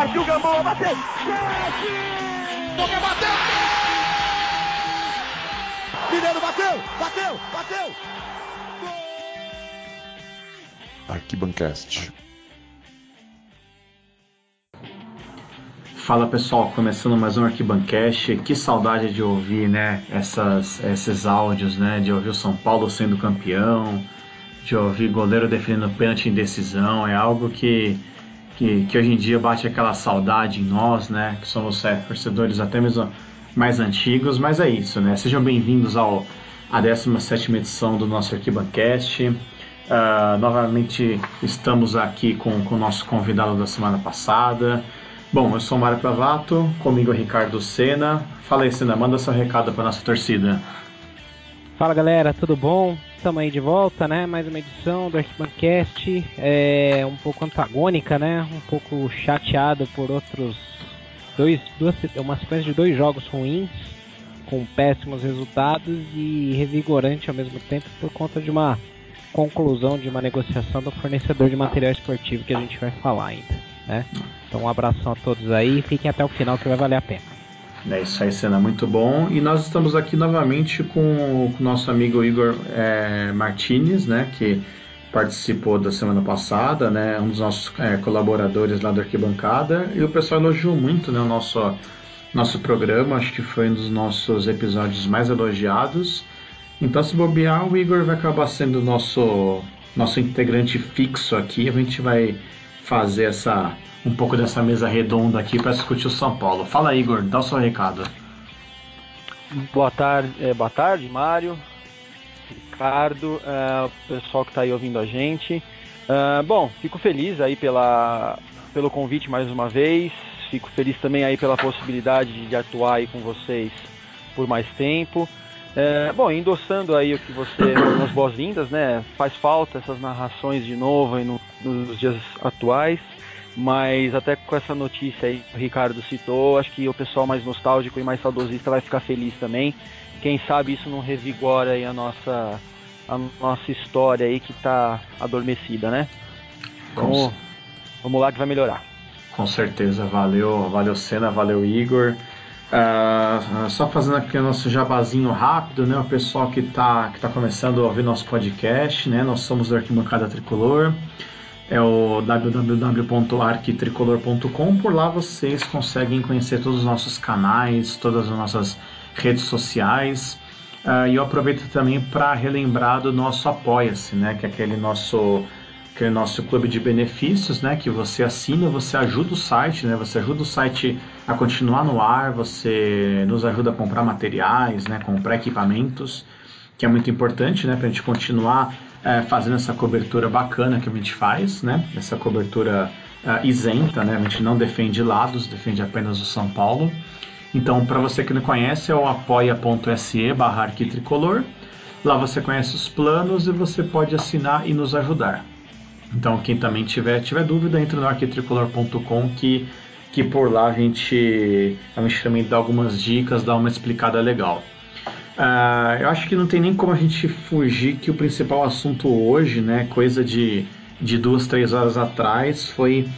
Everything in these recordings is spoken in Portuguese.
Partiu Gamboa, bateu! Boca bateu! Mineiro bateu! Bateu! Bateu! Arquibancast. Fala pessoal, começando mais um Arquibancast. Que saudade de ouvir, né, essas, esses áudios, né, de ouvir o São Paulo sendo campeão, de ouvir goleiro defendendo pênalti em decisão. É algo que, que, que, hoje em dia bate aquela saudade em nós, né, que somos é, torcedores até mesmo mais antigos. Mas é isso, né. Sejam bem-vindos ao a 17 edição do nosso Arquibancast. Uh, novamente estamos aqui com, o nosso convidado da semana passada. Bom, eu sou o Mário Pravato, comigo é Ricardo Sena. Fala aí, Sena, manda seu recado para nossa torcida. Fala galera, tudo bom? Estamos aí de volta, né? Mais uma edição do Arquibancast. É um pouco antagônica, né? Um pouco chateado por outros dois, duas, uma sequência de dois jogos ruins, com péssimos resultados e revigorante ao mesmo tempo por conta de uma conclusão de uma negociação do fornecedor de material esportivo que a gente vai falar ainda né? Então um abração a todos aí, fiquem até o final que vai valer a pena. É isso aí, cena muito bom. E nós estamos aqui novamente com o nosso amigo Igor é, Martinez, né? Que participou da semana passada, né? Um dos nossos é, colaboradores lá da arquibancada. E o pessoal elogiou muito, né? O nosso, nosso programa, acho que foi um dos nossos episódios mais elogiados. Então, se bobear, o Igor vai acabar sendo nosso nosso integrante fixo aqui. A gente vai fazer essa um pouco dessa mesa redonda aqui para discutir o São Paulo. Fala, Igor, dá o seu recado. Boa tarde, é, boa tarde, Mário, Ricardo, é, o pessoal que está aí ouvindo a gente. É, bom, fico feliz aí pela, pelo convite mais uma vez. Fico feliz também aí pela possibilidade de atuar aí com vocês por mais tempo. É, bom, endossando aí o que você as boas-vindas, né? Faz falta essas narrações de novo no, nos dias atuais, mas até com essa notícia aí que o Ricardo citou, acho que o pessoal mais nostálgico e mais saudosista vai ficar feliz também. Quem sabe isso não revigora aí a nossa a nossa história aí que está adormecida, né? Vamos, vamos lá que vai melhorar. Com certeza, valeu, valeu Senna, valeu Igor. Uh, só fazendo aqui o nosso jabazinho rápido, né? O pessoal que está que tá começando a ouvir nosso podcast, né? Nós somos do Arquibancada Tricolor, é o www.arquitricolor.com. Por lá vocês conseguem conhecer todos os nossos canais, todas as nossas redes sociais. Uh, e eu aproveito também para relembrar do nosso Apoia-se, né? Que é aquele nosso que o nosso clube de benefícios, né, que você assina, você ajuda o site, né, você ajuda o site a continuar no ar, você nos ajuda a comprar materiais, né, comprar equipamentos, que é muito importante, né, para a gente continuar é, fazendo essa cobertura bacana que a gente faz, né, essa cobertura uh, isenta, né, a gente não defende lados, defende apenas o São Paulo. Então, para você que não conhece, é o apoia.se barra arquitricolor. Lá você conhece os planos e você pode assinar e nos ajudar. Então, quem também tiver, tiver dúvida, entre no arquitricolor.com que, que por lá a gente, a gente também dá algumas dicas, dá uma explicada legal. Uh, eu acho que não tem nem como a gente fugir que o principal assunto hoje, né, coisa de, de duas, três horas atrás, foi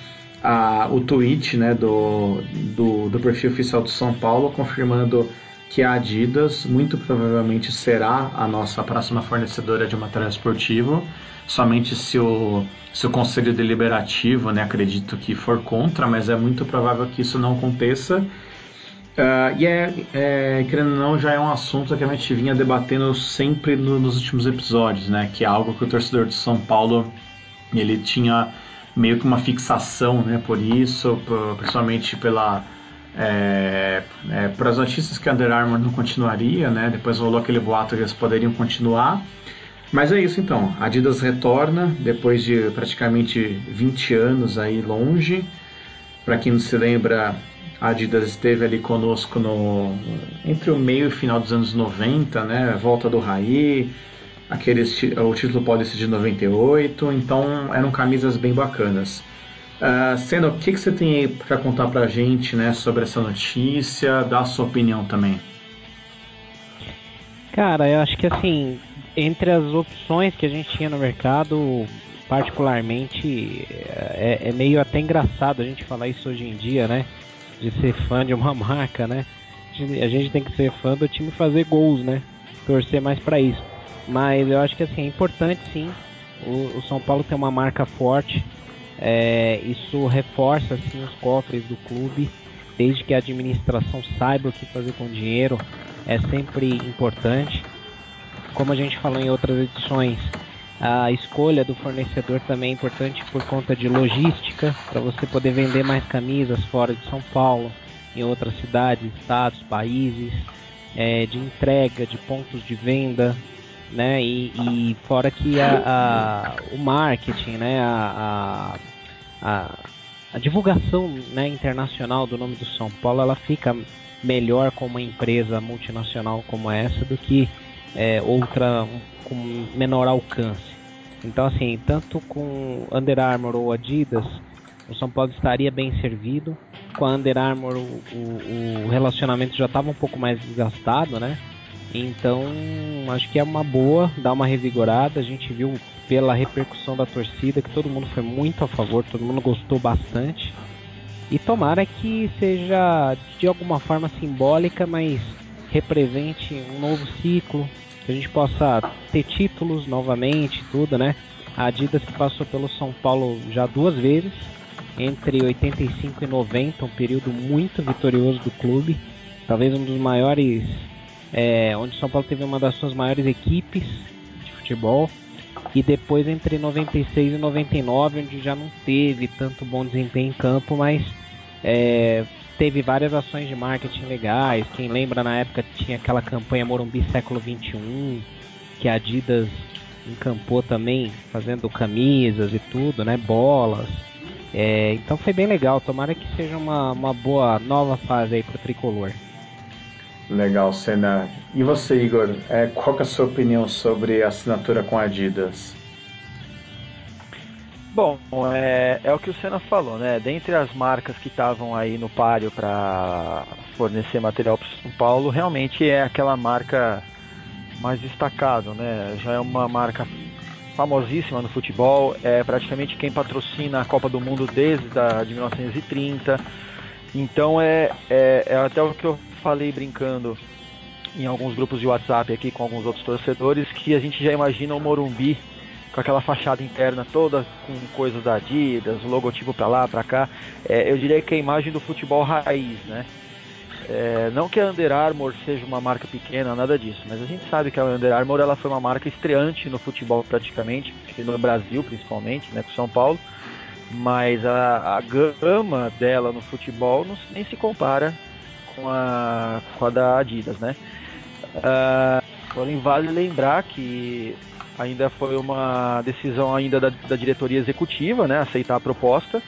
uh, o tweet né, do, do, do perfil oficial do São Paulo confirmando que a Adidas muito provavelmente será a nossa próxima fornecedora de material esportivo somente se o, se o Conselho Deliberativo, né, acredito que for contra, mas é muito provável que isso não aconteça. Uh, e é, é, querendo ou não, já é um assunto que a gente vinha debatendo sempre no, nos últimos episódios, né? Que é algo que o torcedor de São Paulo ele tinha meio que uma fixação, né? Por isso, por, principalmente pela é, é, as notícias que a Under Armour não continuaria, né? Depois rolou aquele boato que eles poderiam continuar. Mas é isso então, a Adidas retorna depois de praticamente 20 anos aí longe. Para quem não se lembra, a Adidas esteve ali conosco no entre o meio e final dos anos 90, né? Volta do Raí, aqueles, o título Paulista de 98, então eram camisas bem bacanas. Uh, Sendo, o que, que você tem aí para contar para a gente né, sobre essa notícia? Dá a sua opinião também. Cara, eu acho que assim, entre as opções que a gente tinha no mercado, particularmente, é, é, meio até engraçado a gente falar isso hoje em dia, né? De ser fã de uma marca, né? A gente tem que ser fã do time fazer gols, né? Torcer mais para isso. Mas eu acho que assim, é importante sim. O, o São Paulo tem uma marca forte. É, isso reforça assim os cofres do clube. Desde que a administração saiba o que fazer com o dinheiro, é sempre importante. Como a gente falou em outras edições, a escolha do fornecedor também é importante por conta de logística, para você poder vender mais camisas fora de São Paulo, em outras cidades, estados, países, é, de entrega, de pontos de venda, né? E, e fora que a, a, o marketing, né? A, a, a, divulgação né, internacional do nome do São Paulo, ela fica melhor com uma empresa multinacional como essa do que é, outra com menor alcance. Então, assim, tanto com Under Armour ou Adidas, o São Paulo estaria bem servido. Com a Under Armour, o, o, o relacionamento já estava um pouco mais desgastado, né? Então, acho que é uma boa dar uma revigorada. A gente viu pela repercussão da torcida que todo mundo foi muito a favor, todo mundo gostou bastante. E tomara que seja de alguma forma simbólica, mas represente um novo ciclo, que a gente possa ter títulos novamente, tudo, né? A Adidas que passou pelo São Paulo já duas vezes, entre 85 e 90, um período muito vitorioso do clube, talvez um dos maiores, é, onde São Paulo teve uma das suas maiores equipes de futebol, e depois entre 96 e 99, onde já não teve tanto bom desempenho em campo, mas é, teve várias ações de marketing legais. Quem lembra na época tinha aquela campanha Morumbi século 21, que a Adidas encampou também, fazendo camisas e tudo, né? Bolas. É, então foi bem legal. Tomara que seja uma, uma boa nova fase aí para o tricolor. Legal, Senna. E você, Igor? É, qual é a sua opinião sobre a assinatura com a Adidas? Bom, é, é o que o Senna falou, né? Dentre as marcas que estavam aí no páreo para fornecer material para São Paulo, realmente é aquela marca mais destacada, né? Já é uma marca famosíssima no futebol, é praticamente quem patrocina a Copa do Mundo desde a, de 1930. Então é, é, é até o que eu falei brincando em alguns grupos de WhatsApp aqui com alguns outros torcedores que a gente já imagina o Morumbi com aquela fachada interna toda com coisas da Adidas, logotipo para lá, para cá. É, eu diria que é a imagem do futebol raiz, né? É, não que a Under Armour seja uma marca pequena, nada disso, mas a gente sabe que a Under Armour ela foi uma marca estreante no futebol praticamente, no Brasil principalmente, né, com São Paulo. Mas a, a gama dela no futebol não, nem se compara com a, com a da Adidas, né? Uh, porém, vale lembrar que ainda foi uma decisão ainda da, da diretoria executiva, né, aceitar a proposta.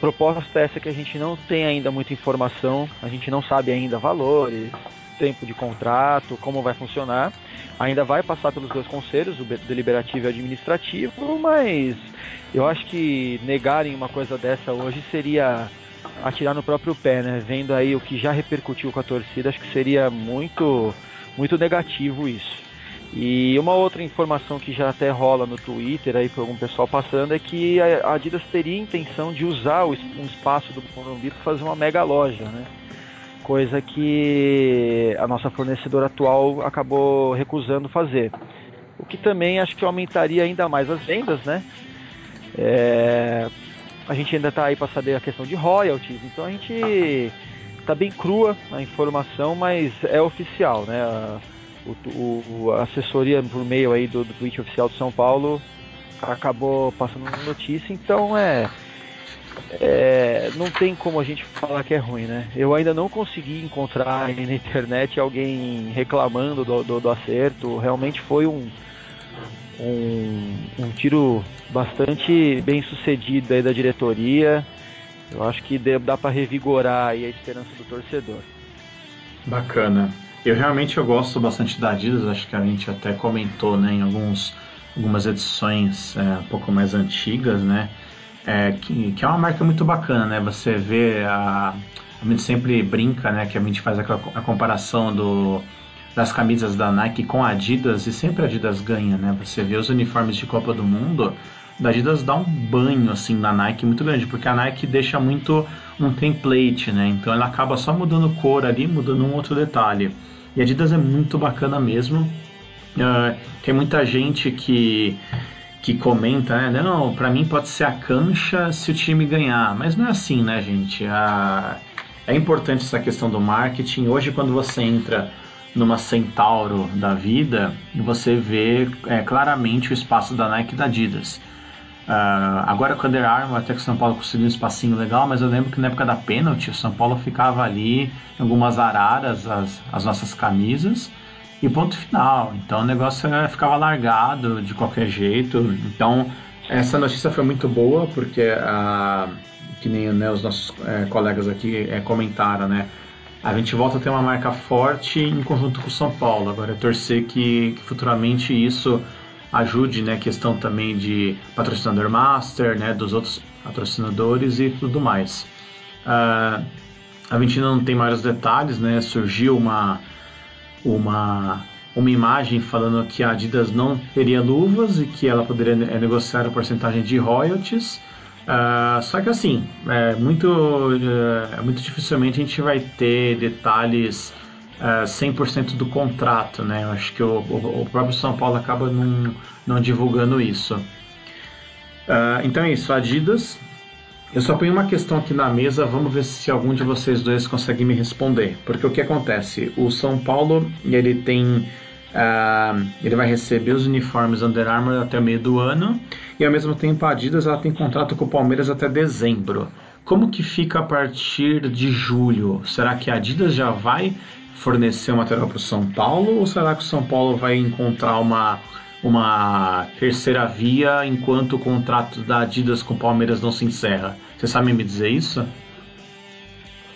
Proposta essa que a gente não tem ainda muita informação, a gente não sabe ainda valores, tempo de contrato, como vai funcionar. Ainda vai passar pelos dois conselhos, o deliberativo e o administrativo, mas eu acho que negarem uma coisa dessa hoje seria atirar no próprio pé, né? Vendo aí o que já repercutiu com a torcida, acho que seria muito muito negativo isso. E uma outra informação que já até rola no Twitter aí por algum pessoal passando é que a Adidas teria intenção de usar um espaço do Morumbi para fazer uma mega loja, né? Coisa que a nossa fornecedora atual acabou recusando fazer. O que também acho que aumentaria ainda mais as vendas, né? É... A gente ainda está aí para saber a questão de royalties, então a gente está bem crua a informação, mas é oficial, né? O, o, a assessoria por meio aí do, do oficial de São Paulo acabou passando notícia, então é, é, não tem como a gente falar que é ruim, né? Eu ainda não consegui encontrar na internet alguém reclamando do, do, do acerto. Realmente foi um, um, um, tiro bastante bem sucedido aí da diretoria. Eu acho que dá para revigorar aí a esperança do torcedor. Bacana. Eu realmente eu gosto bastante da Adidas, acho que a gente até comentou né, em alguns, algumas edições é, um pouco mais antigas, né? É, que, que é uma marca muito bacana, né? Você vê a, a gente sempre brinca, né? Que a gente faz a, a comparação do, das camisas da Nike com a Adidas e sempre a Adidas ganha, né? Você vê os uniformes de Copa do Mundo, da Adidas dá um banho assim na Nike muito grande, porque a Nike deixa muito um template, né? Então ela acaba só mudando cor ali, mudando um outro detalhe. E a Adidas é muito bacana mesmo. Uh, tem muita gente que que comenta, né? Não, para mim pode ser a cancha se o time ganhar, mas não é assim, né, gente? A, é importante essa questão do marketing. Hoje, quando você entra numa Centauro da vida, você vê é, claramente o espaço da Nike e da Adidas. Uh, agora com a Under Armour, até que o São Paulo conseguiu um espacinho legal, mas eu lembro que na época da pênalti, o São Paulo ficava ali em algumas araras, as, as nossas camisas, e ponto final. Então o negócio é, ficava largado de qualquer jeito. Então essa notícia foi muito boa, porque uh, que nem né, os nossos é, colegas aqui é, comentaram, né? A gente volta a ter uma marca forte em conjunto com o São Paulo. Agora é torcer que, que futuramente isso ajude, né, questão também de patrocinador master, né, dos outros patrocinadores e tudo mais. Uh, a gente não tem maiores detalhes, né, surgiu uma, uma, uma imagem falando que a Adidas não teria luvas e que ela poderia negociar a porcentagem de royalties, Uh, só que assim, é muito, uh, muito dificilmente a gente vai ter detalhes uh, é, 100% do contrato, né? Eu acho que o, o, próprio São Paulo acaba não, não divulgando isso. Uh, então é isso, Adidas. Eu só ponho uma questão aqui na mesa, vamos ver se algum de vocês dois consegue me responder. Porque o que acontece? O São Paulo, ele tem... Uh, ele vai receber os uniformes Under Armour até o meio do ano e ao mesmo tempo a Adidas ela tem contrato com o Palmeiras até dezembro. Como que fica a partir de julho? Será que a Adidas já vai fornecer o material para o São Paulo ou será que o São Paulo vai encontrar uma, uma terceira via enquanto o contrato da Adidas com o Palmeiras não se encerra? Você sabe me dizer isso?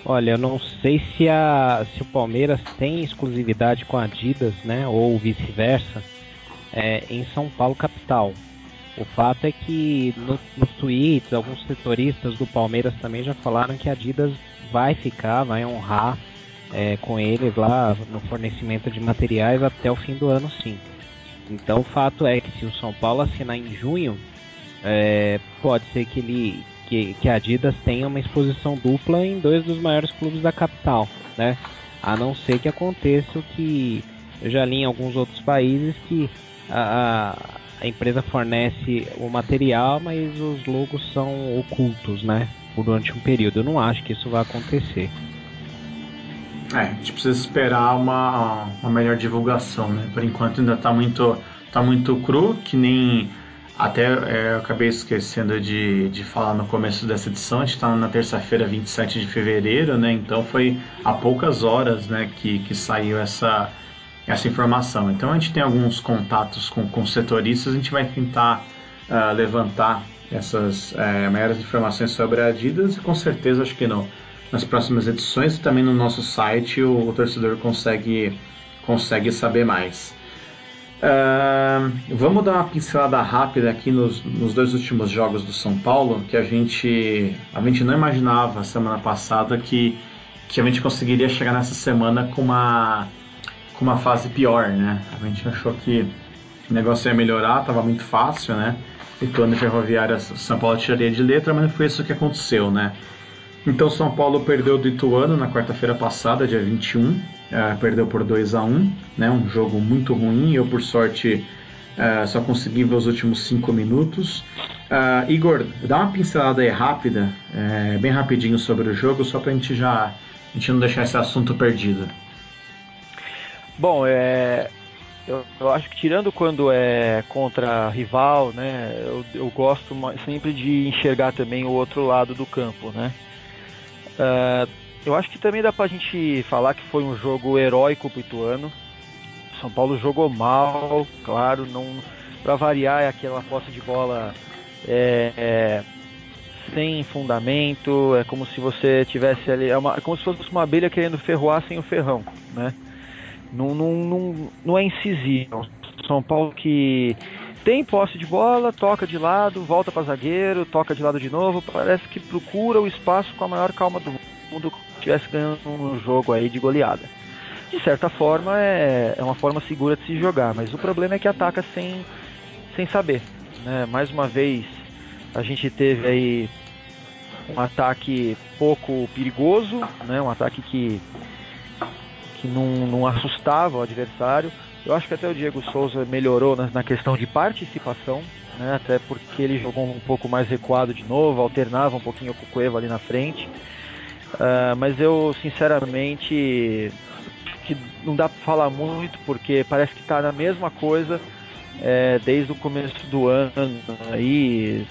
Olha, eu não sei se, a, se o Palmeiras tem exclusividade com a Adidas, né, ou vice-versa, é, em São Paulo capital. O fato é que no, nos tweets, alguns setoristas do Palmeiras também já falaram que a Adidas vai ficar, vai honrar é, com eles lá no fornecimento de materiais até o fim do ano, sim. Então o fato é que se o São Paulo assinar em junho, é, pode ser que ele que, que a Adidas tenha uma exposição dupla em dois dos maiores clubes da capital, né? A não ser que aconteça o que eu já li em alguns outros países que a, a, empresa fornece o material, mas os logos são ocultos, né? Durante um período. Eu não acho que isso vai acontecer. É, a gente precisa esperar uma, uma melhor divulgação, né? Por enquanto ainda está muito, tá muito cru, que nem até é, eu acabei esquecendo de, de falar no começo dessa edição, a gente está na terça-feira, 27 de fevereiro, né? Então foi há poucas horas né, que, que saiu essa, essa informação. Então a gente tem alguns contatos com, com setoristas, a gente vai tentar uh, levantar essas uh, maiores informações sobre a Adidas e com certeza acho que não nas próximas edições e também no nosso site o, o torcedor consegue, consegue saber mais. Uh, vamos dar uma pincelada rápida aqui nos, nos, dois últimos jogos do São Paulo, que a gente, a gente não imaginava semana passada que, que a gente conseguiria chegar nessa semana com uma, com uma fase pior, né? A gente achou que o negócio ia melhorar, estava muito fácil, né? E quando Ferroviária São Paulo tiraria de letra, mas não foi isso que aconteceu, né? Então São Paulo perdeu do Ituano na quarta-feira passada, dia 21, é, perdeu por 2 a 1 né, um jogo muito ruim. Eu, por sorte, é, só consegui ver os últimos 5 minutos. Uh, Igor, dá uma pincelada aí rápida, é, bem rapidinho sobre o jogo, só para a gente já a gente não deixar esse assunto perdido. Bom, é, eu, eu, acho que tirando quando é contra rival, né, eu, eu gosto sempre de enxergar também o outro lado do campo, né. Uh, eu acho que também dá pra gente falar que foi um jogo heróico pro Ituano. São Paulo jogou mal, claro, não para variar é aquela posse de bola é, é, sem fundamento, é como se você tivesse ali, é, uma, é como se fosse uma abelha querendo ferroar sem o ferrão, né? Não, não, não, não é incisivo. São Paulo que tem posse de bola, toca de lado, volta para zagueiro, toca de lado de novo, parece que procura o espaço com a maior calma do mundo, como se estivesse ganhando um jogo aí de goleada. de certa forma é, é uma forma segura de se jogar, mas o problema é que ataca sem, sem saber. Né? Mais uma vez a gente teve aí um ataque pouco perigoso, né? um ataque que, que não, não assustava o adversário. Eu acho que até o Diego Souza melhorou na, na questão de participação, né? até porque ele jogou um pouco mais recuado de novo, alternava um pouquinho com o Cueva ali na frente. Uh, mas eu sinceramente que não dá para falar muito porque parece que está na mesma coisa é, desde o começo do ano aí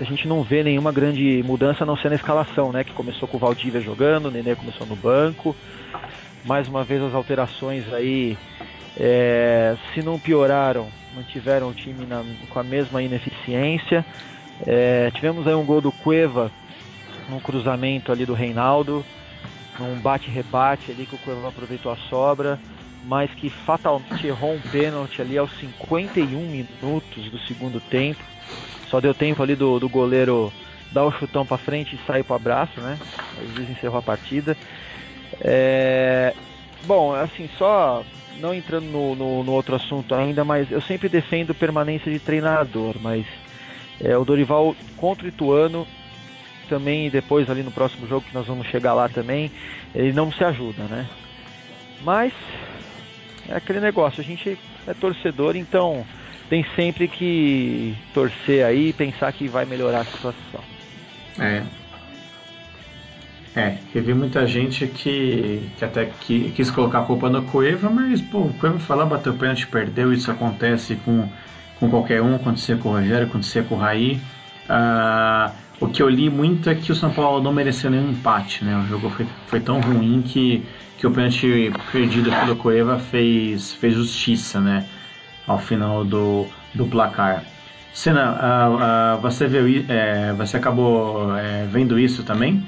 a gente não vê nenhuma grande mudança a não ser na escalação, né? Que começou com o Valdívia jogando, o Nenê começou no banco. Mais uma vez as alterações aí, é, se não pioraram, mantiveram o time na, com a mesma ineficiência. É, tivemos aí um gol do Cueva, num cruzamento ali do Reinaldo, num bate-rebate ali que o Cueva aproveitou a sobra, mas que fatalmente errou um pênalti ali aos 51 minutos do segundo tempo. Só deu tempo ali do, do goleiro dar o chutão para frente e sair para o abraço, né? O juiz encerrou a partida. É... Bom, assim, só não entrando no, no, no, outro assunto ainda, mas eu sempre defendo permanência de treinador, mas é, o Dorival contra o Ituano também depois ali no próximo jogo que nós vamos chegar lá também, ele não se ajuda, né? Mas é aquele negócio, a gente é torcedor, então tem sempre que torcer aí e pensar que vai melhorar a situação. É. É, teve muita gente que, que até que, quis colocar a culpa no Cueva, mas pô, o Cueva foi lá, bateu o pênalti, perdeu, isso acontece com, com qualquer um, acontecia com o Rogério, acontecia com o Raí. Ah, o que eu li muito é que o São Paulo não mereceu nenhum empate, né? O jogo foi, foi tão ruim que, que o pênalti perdido pelo Cueva fez, fez justiça, né? ao final do, do placar. Senna, uh, uh, você, viu, é, você acabou é, vendo isso também?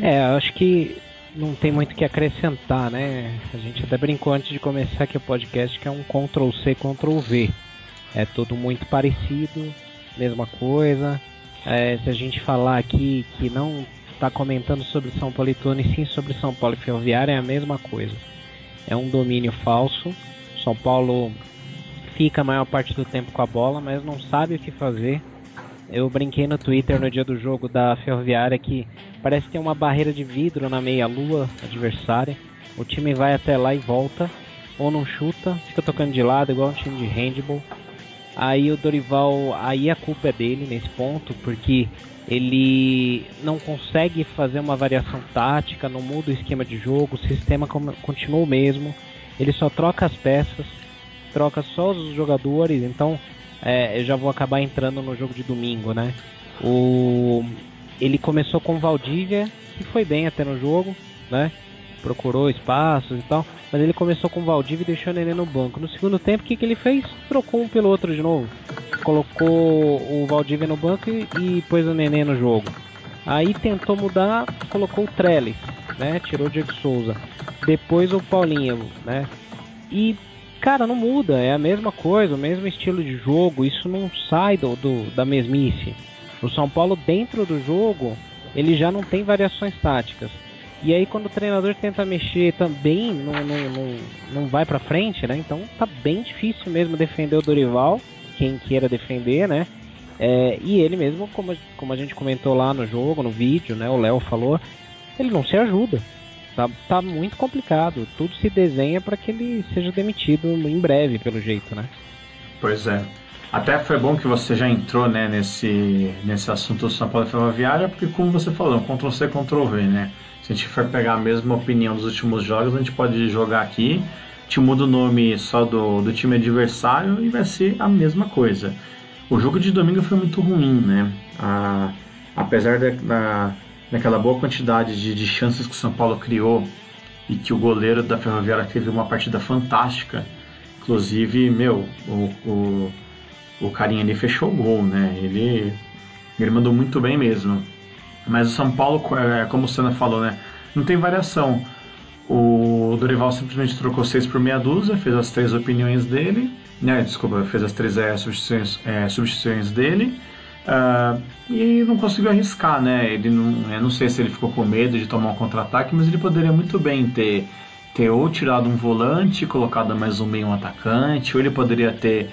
É, acho que não tem muito o que acrescentar, né? A gente até brincou antes de começar aqui o podcast que é um Ctrl C, Ctrl V. É tudo muito parecido, mesma coisa. É, se a gente falar aqui que não está comentando sobre São Paulo e sim sobre São Paulo e Ferroviária, é a mesma coisa é um domínio falso. São Paulo fica a maior parte do tempo com a bola, mas não sabe o que fazer. Eu brinquei no Twitter no dia do jogo da Ferroviária que parece ter uma barreira de vidro na meia-lua adversária. O time vai até lá e volta, ou não chuta, fica tocando de lado, igual um time de handball. Aí o Dorival, aí a culpa é dele nesse ponto, porque ele não consegue fazer uma variação tática, não muda o esquema de jogo, o sistema continua o mesmo, ele só troca as peças, troca só os jogadores, então é, eu já vou acabar entrando no jogo de domingo, né? O, ele começou com Valdívia, que foi bem até no jogo, né? Procurou espaços e tal, mas ele começou com Valdívia e deixou o Nenê no banco. No segundo tempo, o que, que ele fez? Trocou um pelo outro de novo colocou o Valdívia no banco e, e pôs o Nenê no jogo. Aí tentou mudar, colocou o Trellis, né? Tirou o Diego Souza. Depois o Paulinho, né? E, cara, não muda, é a mesma coisa, o mesmo estilo de jogo, isso não sai do, do da mesmice. O São Paulo, dentro do jogo, ele já não tem variações táticas. E aí quando o treinador tenta mexer também não, não, não, não vai para frente, né? Então tá bem difícil mesmo defender o Dorival quem queira defender, né? É, e ele mesmo, como, como a gente comentou lá no jogo, no vídeo, né? O Léo falou, ele não se ajuda. Tá, tá muito complicado. Tudo se desenha para que ele seja demitido em breve, pelo jeito, né? Pois é. Até foi bom que você já entrou né, nesse, nesse assunto do São Paulo Ferroviária, porque como você falou, Ctrl C, Ctrl V, né? Se a gente for pegar a mesma opinião dos últimos jogos, a gente pode jogar aqui te muda o nome só do, do time adversário e vai ser a mesma coisa. O jogo de domingo foi muito ruim, né? A, apesar da, da, daquela boa quantidade de, de chances que o São Paulo criou e que o goleiro da Ferroviária teve uma partida fantástica, inclusive, meu, o, o, o carinha ali fechou o gol, né? Ele, ele mandou muito bem mesmo. Mas o São Paulo, é, como o Senna falou, né? Não tem variação. O Dorival simplesmente trocou seis por meia dúzia, fez as três opiniões dele, né? Desculpa, fez as três é, substituições, é, substituições dele. Uh, e não conseguiu arriscar, né? Ele não, eu não sei se ele ficou com medo de tomar um contra-ataque, mas ele poderia muito bem ter, ter ou tirado um volante, colocado mais um meio um atacante, ou ele poderia ter,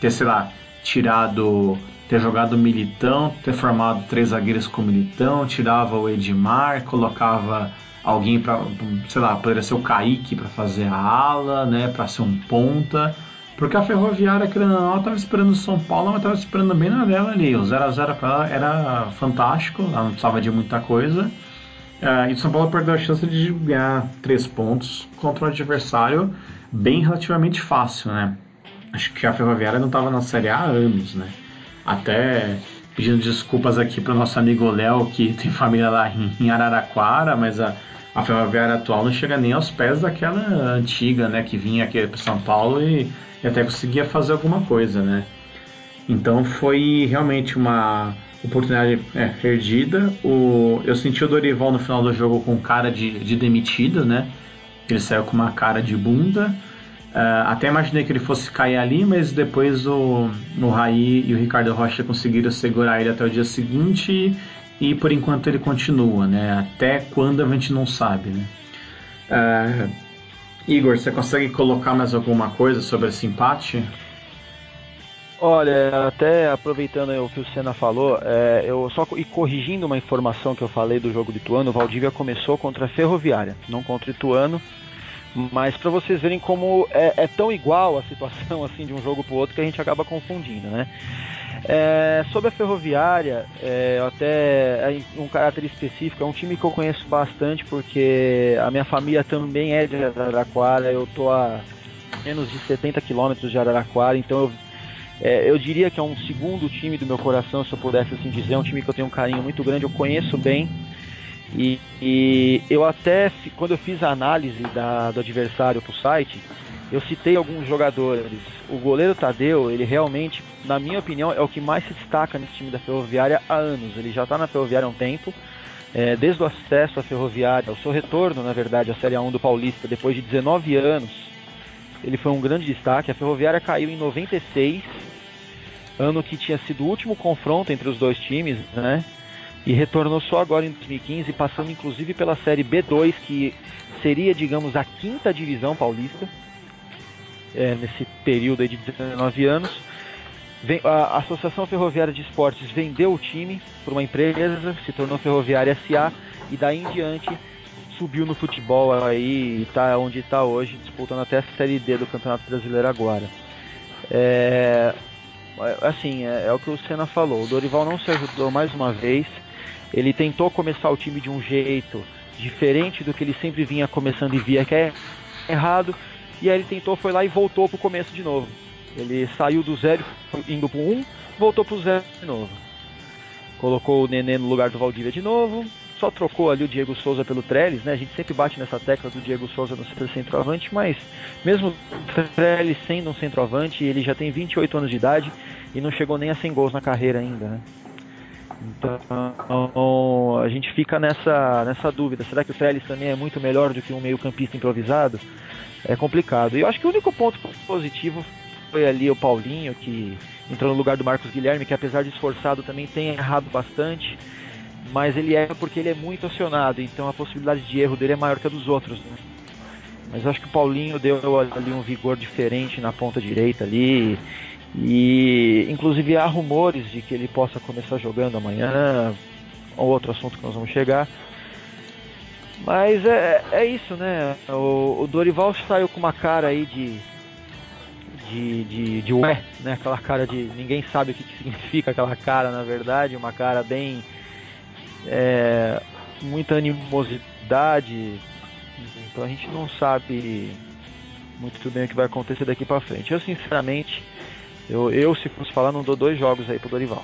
ter sei lá, tirado, ter jogado militão, ter formado três zagueiros com militão, tirava o Edmar, colocava alguém para, sei lá, poderia ser o Kaique para fazer a ala, né, para ser um ponta. Porque a Ferroviária, querendo ou não, estava esperando o São Paulo, mas estava esperando bem na dela ali. O 0x0 para ela era fantástico, ela não precisava de muita coisa. Uh, e o São Paulo perdeu a chance de ganhar três pontos contra um adversário bem relativamente fácil, né? Acho que a Ferroviária não estava na Série A há anos, né? Até pedindo desculpas aqui para o nosso amigo Léo, que tem família lá em Araraquara, mas a, a Ferroviária atual não chega nem aos pés daquela antiga, né? Que vinha aqui para São Paulo e e até conseguia fazer alguma coisa, né? Então foi realmente uma oportunidade é, perdida. O, eu senti o Dorival no final do jogo com cara de, de demitido, né? Ele saiu com uma cara de bunda. Uh, até imaginei que ele fosse cair ali, mas depois o, o Raí e o Ricardo Rocha conseguiram segurar ele até o dia seguinte e por enquanto ele continua, né? Até quando a gente não sabe, né? Uh, Igor, você consegue colocar mais alguma coisa sobre esse empate? Olha, até aproveitando o que o Senna falou, é, eu só e corrigindo uma informação que eu falei do jogo de Ituano, o Valdívia começou contra a Ferroviária, não contra o Ituano, mas para vocês verem como é, é, tão igual a situação assim de um jogo para o outro que a gente acaba confundindo, né? É, sobre a Ferroviária, é, até é um caráter específico, é um time que eu conheço bastante porque a minha família também é de Araraquara, eu tô a menos de 70 quilômetros de Araraquara, então eu, é, eu diria que é um segundo time do meu coração, se eu pudesse assim dizer, é um time que eu tenho um carinho muito grande, eu conheço bem. E, e eu até, quando eu fiz a análise da, do adversário para o site, eu citei alguns jogadores. O goleiro Tadeu, ele realmente, na minha opinião, é o que mais se destaca nesse time da Ferroviária há anos. Ele já está na Ferroviária há um tempo. É, desde o acesso à Ferroviária, o seu retorno, na verdade, à Série A1 do Paulista, depois de 19 anos, ele foi um grande destaque. A Ferroviária caiu em 96, ano que tinha sido o último confronto entre os dois times, né? E retornou só agora em 2015, passando inclusive pela Série B2, que seria, digamos, a quinta divisão paulista é, nesse período de 19 anos. Vem, a Associação Ferroviária de Esportes vendeu o time para uma empresa, se tornou Ferroviária SA e daí em diante subiu no futebol aí e está onde está hoje, disputando até a Série D do Campeonato Brasileiro agora. É, assim, é, é, o que o Senna falou, o Dorival não se ajudou mais uma vez, ele tentou começar o time de um jeito diferente do que ele sempre vinha começando e via que é errado, e aí ele tentou, foi lá e voltou pro começo de novo. Ele saiu do zero indo pro um, voltou pro zero de novo. Colocou o Nenê no lugar do Valdívia de novo, só trocou ali o Diego Souza pelo Trellis, né? A gente sempre bate nessa tecla do Diego Souza no centroavante, mas mesmo o Trellis sendo um centroavante, ele já tem 28 anos de idade e não chegou nem a 100 gols na carreira ainda, né? Então a gente fica nessa, nessa dúvida: será que o Trellis também é muito melhor do que um meio-campista improvisado? é complicado. E eu acho que o único ponto positivo foi ali o Paulinho, que entrou no lugar do Marcos Guilherme, que apesar de esforçado também tem errado bastante, mas ele erra porque ele é muito acionado, então a possibilidade de erro dele é maior que a dos outros. Né? Mas acho que o Paulinho deu ali um vigor diferente na ponta direita ali. E inclusive há rumores de que ele possa começar jogando amanhã, ou outro assunto que nós vamos chegar. Mas é, é isso, né? O, o Dorival saiu com uma cara aí de. De, de, de ué, né? Aquela cara de. Ninguém sabe o que, que significa aquela cara, na verdade. Uma cara bem. É, muita animosidade. Então a gente não sabe muito bem o que vai acontecer daqui para frente. Eu, sinceramente, eu, eu, se fosse falar, não dou dois jogos aí pro Dorival.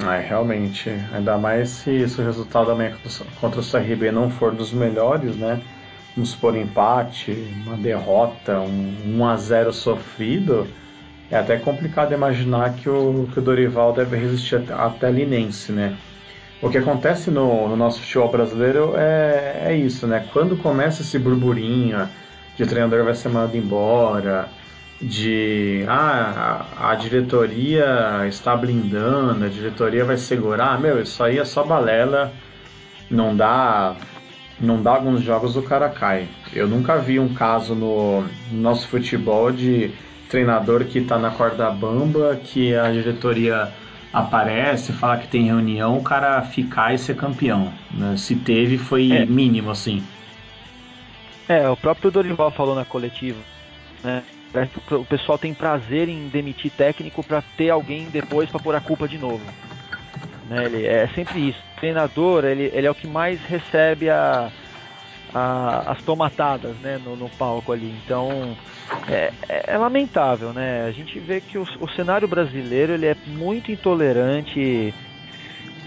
É, realmente. Ainda mais se, se o resultado amanhã contra o CRB não for dos melhores, né? Vamos supor empate, uma derrota, um 1x0 sofrido. É até complicado imaginar que o, que o Dorival deve resistir até Linense, né? O que acontece no, no, nosso futebol brasileiro é, é isso, né? Quando começa esse burburinho de treinador vai ser mandado embora, de ah, a, diretoria está blindando, a diretoria vai segurar, meu, isso aí é só balela, não dá não dá alguns jogos o cara cai. Eu nunca vi um caso no, no nosso futebol de treinador que está na corda bamba, que a diretoria aparece, fala que tem reunião, o cara ficar e ser campeão. Né? Se teve, foi é. mínimo, assim. É, o próprio Dorival falou na coletiva, né? O pessoal tem prazer em demitir técnico para ter alguém depois para pôr a culpa de novo. Né? Ele, é sempre isso. O treinador, ele, ele é o que mais recebe a, a, as tomatadas né, no, no, palco ali. Então é, é, é, lamentável, né? A gente vê que o, o cenário brasileiro ele é muito intolerante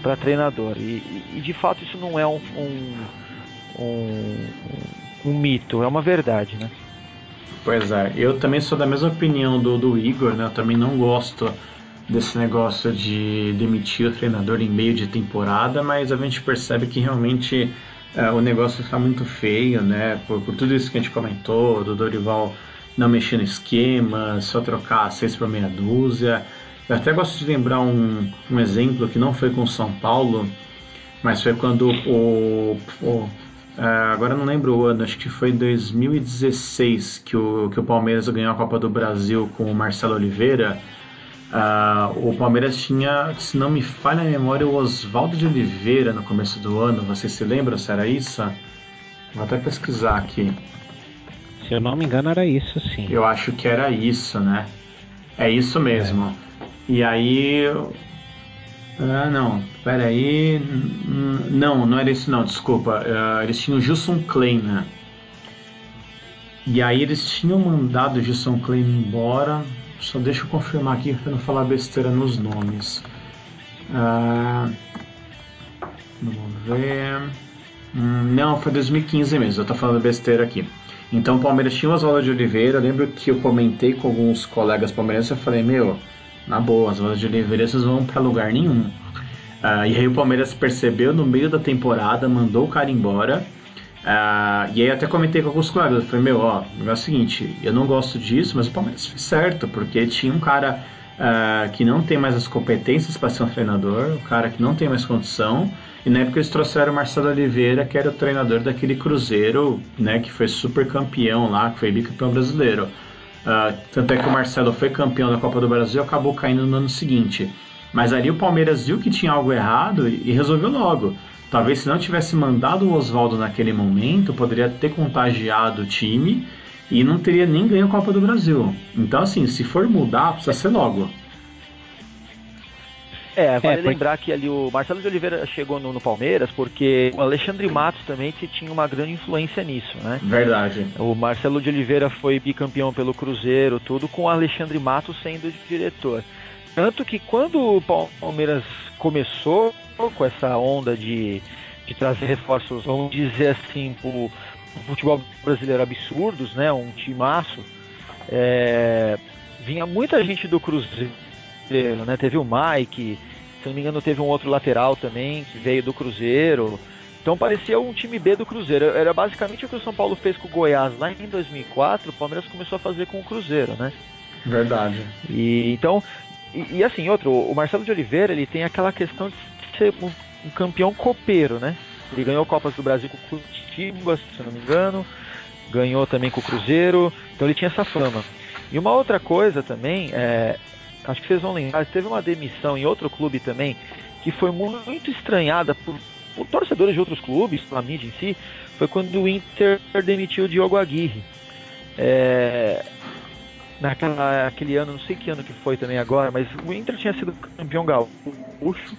para treinador. E, e, de fato isso não é um, um, um, um mito, é uma verdade, né? Pois é, eu também sou da mesma opinião do, do Igor, né? Eu também não gosto desse negócio de demitir o treinador em meio de temporada, mas a gente percebe que realmente é, o negócio está muito feio, né? Por, por, tudo isso que a gente comentou, do Dorival não mexer no esquema, só trocar seis por meia dúzia. Eu até gosto de lembrar um, um exemplo que não foi com São Paulo, mas foi quando o, o é, agora não lembro o ano, acho que foi 2016 que o, que o Palmeiras ganhou a Copa do Brasil com o Marcelo Oliveira. Uh, o Palmeiras tinha, se não me falha a memória, o Oswaldo de Oliveira no começo do ano. Você se lembra se era isso? Vou até pesquisar aqui. Se eu não me engano, era isso sim. Eu acho que era isso, né? É isso mesmo. É. E aí. Ah, não, peraí. Não, não era isso, não, desculpa. Uh, eles tinham o Gilson Klein, né? E aí eles tinham mandado o Gilson Klein embora só deixa eu confirmar aqui para não falar besteira nos nomes. Ah, vamos ver. Hum, não, foi 2015 mesmo, eu tô falando besteira aqui. Então o Palmeiras tinha o Oswaldo de Oliveira. Eu lembro que eu comentei com alguns colegas palmeirenses. Eu falei, meu, na boa, Oswaldo de Oliveira vocês vão para lugar nenhum. Uh, e aí o Palmeiras percebeu no meio da temporada, mandou o cara embora. Uh, e aí até comentei com alguns colegas, eu falei, meu, ó, é o seguinte, eu não gosto disso, mas o Palmeiras fez certo, porque tinha um cara uh, que não tem mais as competências para ser um treinador, um cara que não tem mais condição, e na época eles trouxeram o Marcelo Oliveira, que era o treinador daquele Cruzeiro, né, que foi super campeão lá, que foi bicampeão brasileiro. Uh, tanto é que o Marcelo foi campeão da Copa do Brasil e acabou caindo no ano seguinte. Mas ali o Palmeiras viu que tinha algo errado e resolveu logo. Talvez se não tivesse mandado o Oswaldo naquele momento, poderia ter contagiado o time e não teria nem ganho a Copa do Brasil. Então, assim, se for mudar, precisa ser logo. É, vale é, lembrar que ali o Marcelo de Oliveira chegou no, no, Palmeiras porque o Alexandre Matos também tinha uma grande influência nisso, né? Verdade. O Marcelo de Oliveira foi bicampeão pelo Cruzeiro, tudo com o Alexandre Matos sendo diretor. Tanto que quando o Palmeiras começou com essa onda de, de trazer reforços, vamos dizer assim, pro, futebol brasileiro absurdos, né? Um timaço. É, vinha muita gente do Cruzeiro, né? Teve o Mike, se não me engano, teve um outro lateral também que veio do Cruzeiro. Então parecia um time B do Cruzeiro. Era basicamente o que o São Paulo fez com o Goiás lá em 2004. O Palmeiras começou a fazer com o Cruzeiro, né? Verdade. E então e, e, assim, outro, o Marcelo de Oliveira, ele tem aquela questão de ser um, um campeão copeiro, né? Ele ganhou Copas do Brasil com o Curitiba, se não me engano, ganhou também com o Cruzeiro, então ele tinha essa fama. E uma outra coisa também, é, acho que vocês vão lembrar, teve uma demissão em outro clube também, que foi muito estranhada por, por torcedores de outros clubes, pela mídia em si, foi quando o Inter demitiu o Diogo Aguirre. É, naquela aquele ano, não sei que ano que foi também agora, mas o Inter tinha sido campeão gaúcho,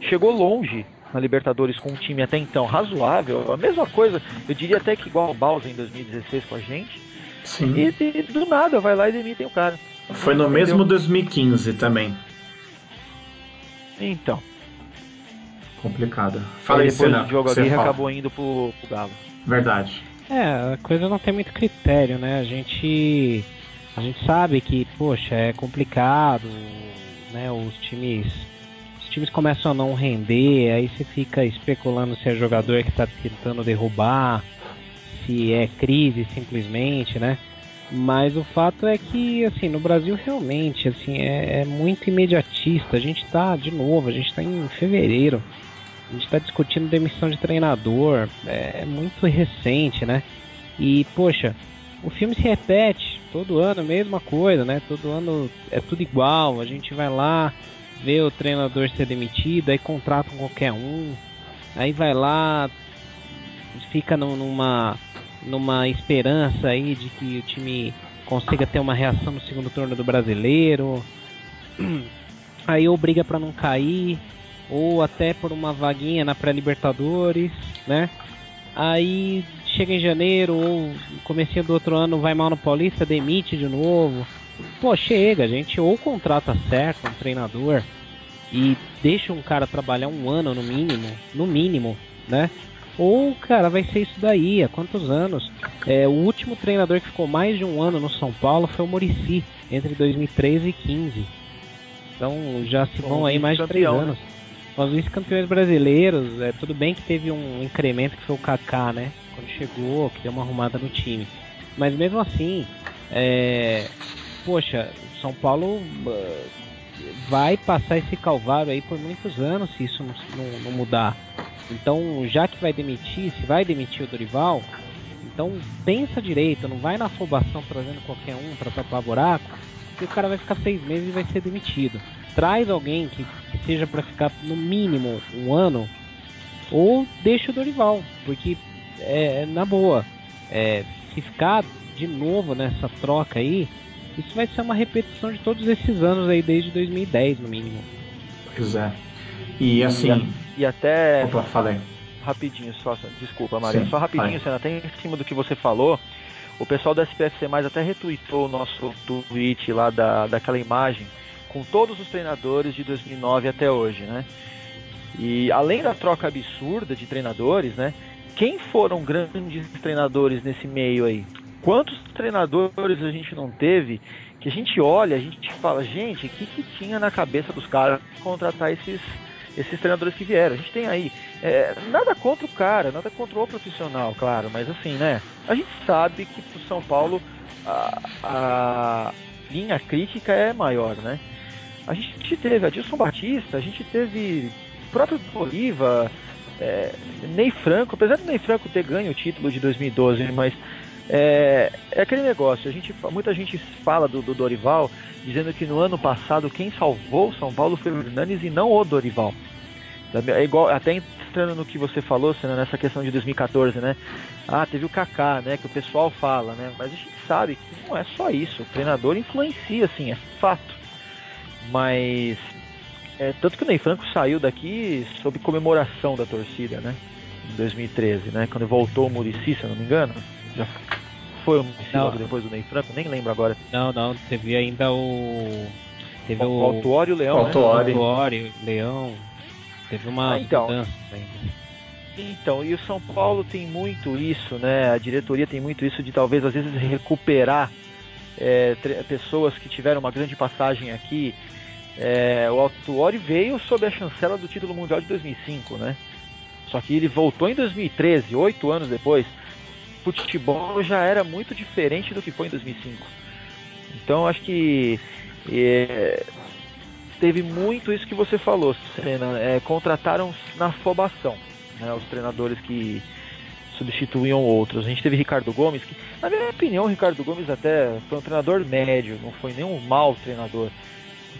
chegou longe na Libertadores com um time até então razoável, a mesma coisa, eu diria até que igual o Bausa em 2016 com a gente. Sim. E, e do nada vai lá e demitem o cara. Foi no Entendeu? mesmo 2015 também. Então. Complicado. Falei depois o Diogo Aguirre acabou indo pro, pro Galo. Verdade. É, a coisa não tem muito critério, né? A gente a gente sabe que, poxa, é complicado, né? Os times os times começam a não render, aí você fica especulando se é jogador que está tentando derrubar, se é crise simplesmente, né? Mas o fato é que, assim, no Brasil realmente, assim, é, é muito imediatista. A gente está de novo, a gente está em fevereiro. A gente está discutindo demissão de treinador. É, é muito recente, né? E, poxa, o filme se repete todo ano, a mesma coisa, né? Todo ano é tudo igual. A gente vai lá, vê o treinador ser demitido, aí contratam qualquer um. Aí vai lá, fica numa numa esperança aí de que o time consiga ter uma reação no segundo turno do brasileiro. Aí ou briga para não cair, ou até por uma vaguinha na pré-libertadores, né? Aí chega em janeiro ou comecinho do outro ano vai mal no Paulista, demite de novo. Pô, chega, gente, ou contrata certo um treinador e deixa um cara trabalhar um ano no mínimo, no mínimo, né? Ou, cara, vai ser isso daí. Há quantos anos? É, o último treinador que ficou mais de um ano no São Paulo foi o Murici, entre 2013 e 15. Então já se vão aí mais de três né? anos. Os vice-campeões brasileiros, é, tudo bem que teve um incremento que foi o Kaká, né? Quando chegou, que deu uma arrumada no time. Mas mesmo assim, é, poxa, São Paulo uh, vai passar esse calvário aí por muitos anos se isso não, não, não mudar. Então, já que vai demitir, se vai demitir o Dorival, então pensa direito, não vai na afobação trazendo qualquer um para tapar buraco, porque o cara vai ficar seis meses e vai ser demitido. Traz alguém que, que seja para ficar no mínimo um ano, ou deixa o Dorival, porque é, na boa, é, se ficar de novo nessa troca aí, isso vai ser uma repetição de todos esses anos aí desde 2010 no mínimo. Pois é. E assim. E, e até. Opa, falei. Rapidinho, só. Desculpa, Maria. Só rapidinho, você até em cima do que você falou. O pessoal da SPFC Mais até retweetou o nosso tweet lá da, daquela imagem com todos os treinadores de 2009 até hoje, né? E além da troca absurda de treinadores, né? Quem foram grandes treinadores nesse meio aí? Quantos treinadores a gente não teve que a gente olha, a gente fala, gente, o que, que tinha na cabeça dos caras contratar esses esses treinadores que vieram. A gente tem aí é, nada contra o cara, nada contra o profissional, claro, mas assim, né? A gente sabe que pro São Paulo a, a linha crítica é maior, né? A gente teve Adilson Batista, a gente teve o próprio Bolívar, é, Ney Franco, apesar do Ney Franco ter ganho o título de 2012, mas é, é aquele negócio, a gente, muita gente fala do, do, Dorival, dizendo que no ano passado quem salvou o São Paulo foi o Hernanes e não o Dorival. É igual, até entrando no que você falou, Senna, nessa questão de 2014, né? Ah, teve o Kaká, né? Que o pessoal fala, né? Mas a gente sabe que não é só isso. O treinador influencia, assim, é fato. Mas é, tanto que o Ney Franco saiu daqui sob comemoração da torcida, né? Em 2013, né? Quando voltou o Murici, se eu não me engano. Já foi o Muricy logo depois do Ney Franco? Nem lembro agora. Não, não, teve ainda o. Teve o, o Altuori e o Leão. O Altuori. Né? Altuori, Leão. Teve uma ah, então, mudança ainda. Então, e o São Paulo tem muito isso, né? A diretoria tem muito isso de talvez às vezes recuperar é, pessoas que tiveram uma grande passagem aqui. É, o Altuori veio sob a chancela do título mundial de 2005, né? Só que ele voltou em 2013, oito anos depois futebol já era muito diferente do que foi em 2005. Então acho que é, teve muito isso que você falou, Senna. É, contrataram na afobação né, os treinadores que substituíam outros. A gente teve Ricardo Gomes, que, na minha opinião, o Ricardo Gomes até foi um treinador médio, não foi nenhum mau treinador.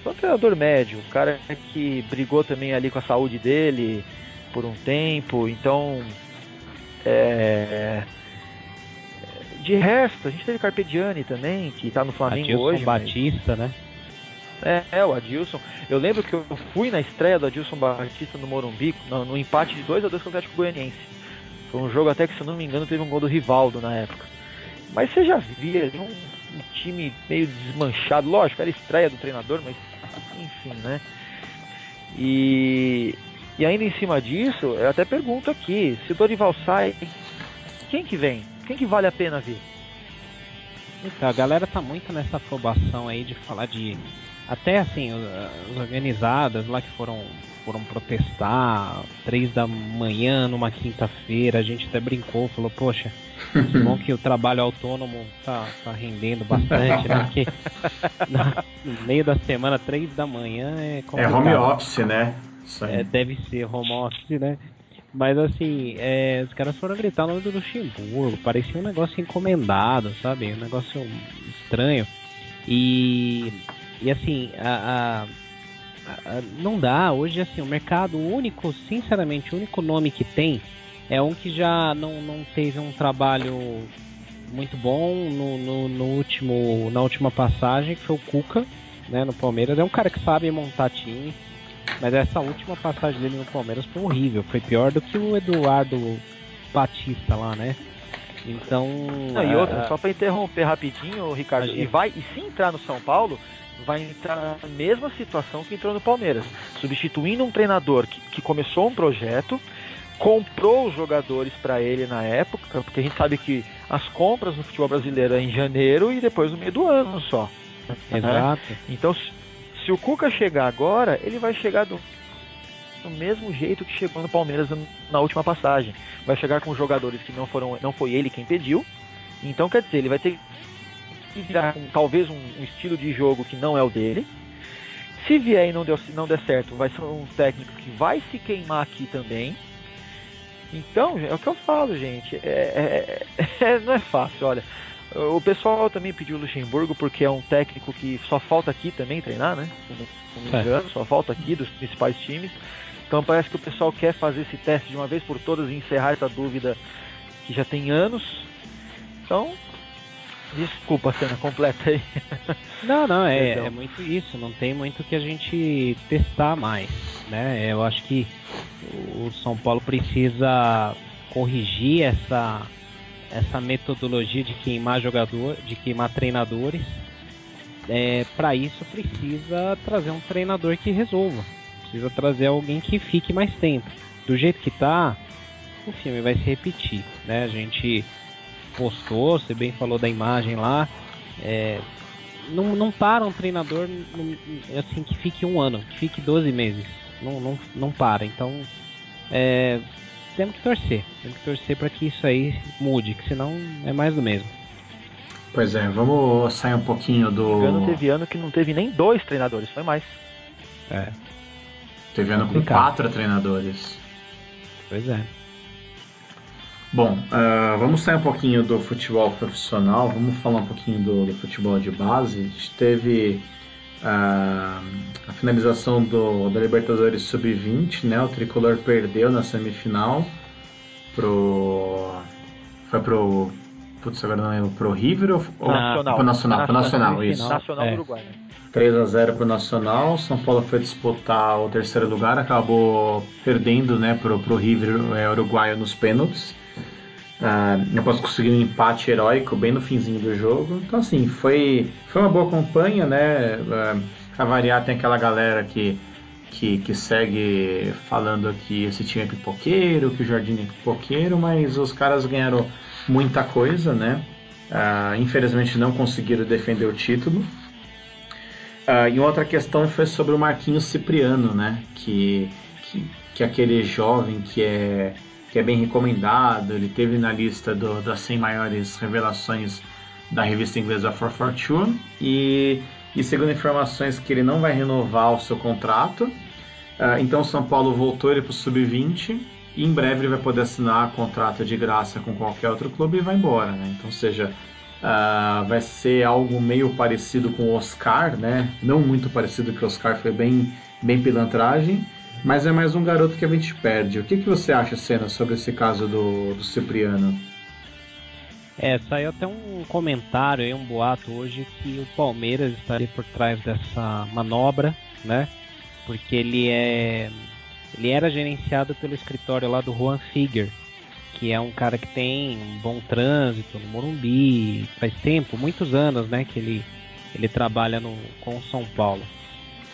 Foi um treinador médio, um cara que brigou também ali com a saúde dele por um tempo, então é, de resto, a gente teve Carpegiani também, que tá no Flamengo Adilson hoje. Batista, mas... né? É, é, o Adilson. Eu lembro que eu fui na estreia do Adilson Batista no Morumbi, no, no empate de 2 a 2 contra o Atlético Goianiense. Foi um jogo até que, se eu não me engano, teve um gol do Rivaldo na época. Mas você já via um, um time meio desmanchado. Lógico, era estreia do treinador, mas enfim, né? E, e ainda em cima disso, eu até pergunto aqui, se o Dorival sai, quem que vem? Quem que vale a pena ver? Então, a galera tá muito nessa afobação aí de falar de até assim, as organizadas lá que foram foram protestar três da manhã numa quinta-feira, a gente até brincou, falou, poxa, que bom que o trabalho autônomo tá, tá rendendo bastante, né? Porque no meio da semana, três da manhã é complicado. É home office, né? É, deve ser home office, né? Mas assim, é, os caras foram gritar o nome do Luxemburgo, parecia um negócio encomendado, sabe? Um negócio estranho. E, e assim, a, a, a, não dá. Hoje, assim, o mercado único, sinceramente, o único nome que tem é um que já não, não teve um trabalho muito bom no, no, no último, na última passagem, que foi o Cuca, né, no Palmeiras. É um cara que sabe montar time mas essa última passagem dele no Palmeiras foi horrível. Foi pior do que o Eduardo Batista lá, né? Então. Não, e outra, só para interromper rapidinho, Ricardo, e vai, e se entrar no São Paulo, vai entrar na mesma situação que entrou no Palmeiras, substituindo um treinador que, que começou um projeto, comprou os jogadores para ele na época, porque a gente sabe que as compras no futebol brasileiro é em janeiro e depois no meio do ano só. Exato. Né? Então, se o Cuca chegar agora, ele vai chegar do, do mesmo jeito que chegou no Palmeiras na última passagem. Vai chegar com jogadores que não foram, não foi ele quem pediu. Então, quer dizer, ele vai ter que virar um, talvez um, um, estilo de jogo que não é o dele. Se vier e não, deu, não der certo, vai ser um técnico que vai se queimar aqui também. Então, é o que eu falo, gente. É, é, é, não é fácil, olha. O pessoal também pediu o Luxemburgo porque é um técnico que só falta aqui também treinar, né? não me é. engano, só falta aqui dos principais times. Então parece que o pessoal quer fazer esse teste de uma vez por todas e encerrar essa dúvida que já tem anos. Então, desculpa a cena completa aí. Não, não, é, é muito isso. Não tem muito que a gente testar mais, né? Eu acho que o São Paulo precisa corrigir essa essa metodologia de queimar jogador, de queimar treinadores. É, para isso precisa trazer um treinador que resolva. Precisa trazer alguém que fique mais tempo. Do jeito que tá, o filme vai se repetir, né? A gente postou, você bem falou da imagem lá. É, não, não para um treinador assim que fique um ano, que fique 12 meses. Não, não, não para. Então é, temos que torcer. Temos que torcer para que isso aí mude, que senão é mais do mesmo. Pois é, vamos sair um pouquinho do. Ano teve ano que não teve nem dois treinadores, foi mais. É. Teve ano com quatro treinadores. Pois é. Bom, uh, vamos sair um pouquinho do futebol profissional, vamos falar um pouquinho do, do futebol de base. A gente teve a, a finalização do, da Libertadores Sub-20, né? O Tricolor perdeu na semifinal pro foi pro putz, agora não lembro, pro River ou Nacional. pro Nacional, pro Nacional, isso. Nacional é. Uruguai, né? 3 a 0 pro Nacional, São Paulo foi disputar o terceiro lugar, acabou perdendo, né, pro, pro River é, uruguaio nos pênaltis. Uh, após conseguir um empate heróico bem no finzinho do jogo. Então, assim, foi, foi uma boa campanha, né? Uh, a variar tem aquela galera que, que, que, segue falando que esse time é pipoqueiro, que o Jardim é pipoqueiro, mas os caras ganharam muita coisa, né? Uh, infelizmente não conseguiram defender o título. E outra questão foi sobre o Marquinhos Cipriano, né? Que, que, que é aquele jovem que é que é bem recomendado. Ele teve na lista do, das 100 maiores revelações da revista inglesa For Fortune e, e segundo informações que ele não vai renovar o seu contrato. Uh, então São Paulo voltou ele para o sub-20 e em breve ele vai poder assinar contrato de graça com qualquer outro clube e vai embora, né? Então, seja, uh, vai ser algo meio parecido com o Oscar, né? Não muito parecido, que o Oscar foi bem, bem pilantragem, mas é mais um garoto que a gente perde. O que, que você acha, Senna, sobre esse caso do, do Cipriano? É, saiu até um comentário aí, um boato hoje que o Palmeiras estaria por trás dessa manobra, né? Porque ele é. Ele era gerenciado pelo escritório lá do Juan Figuer, que é um cara que tem um bom trânsito no Morumbi, faz tempo, muitos anos, né, que ele, ele trabalha no, com o São Paulo.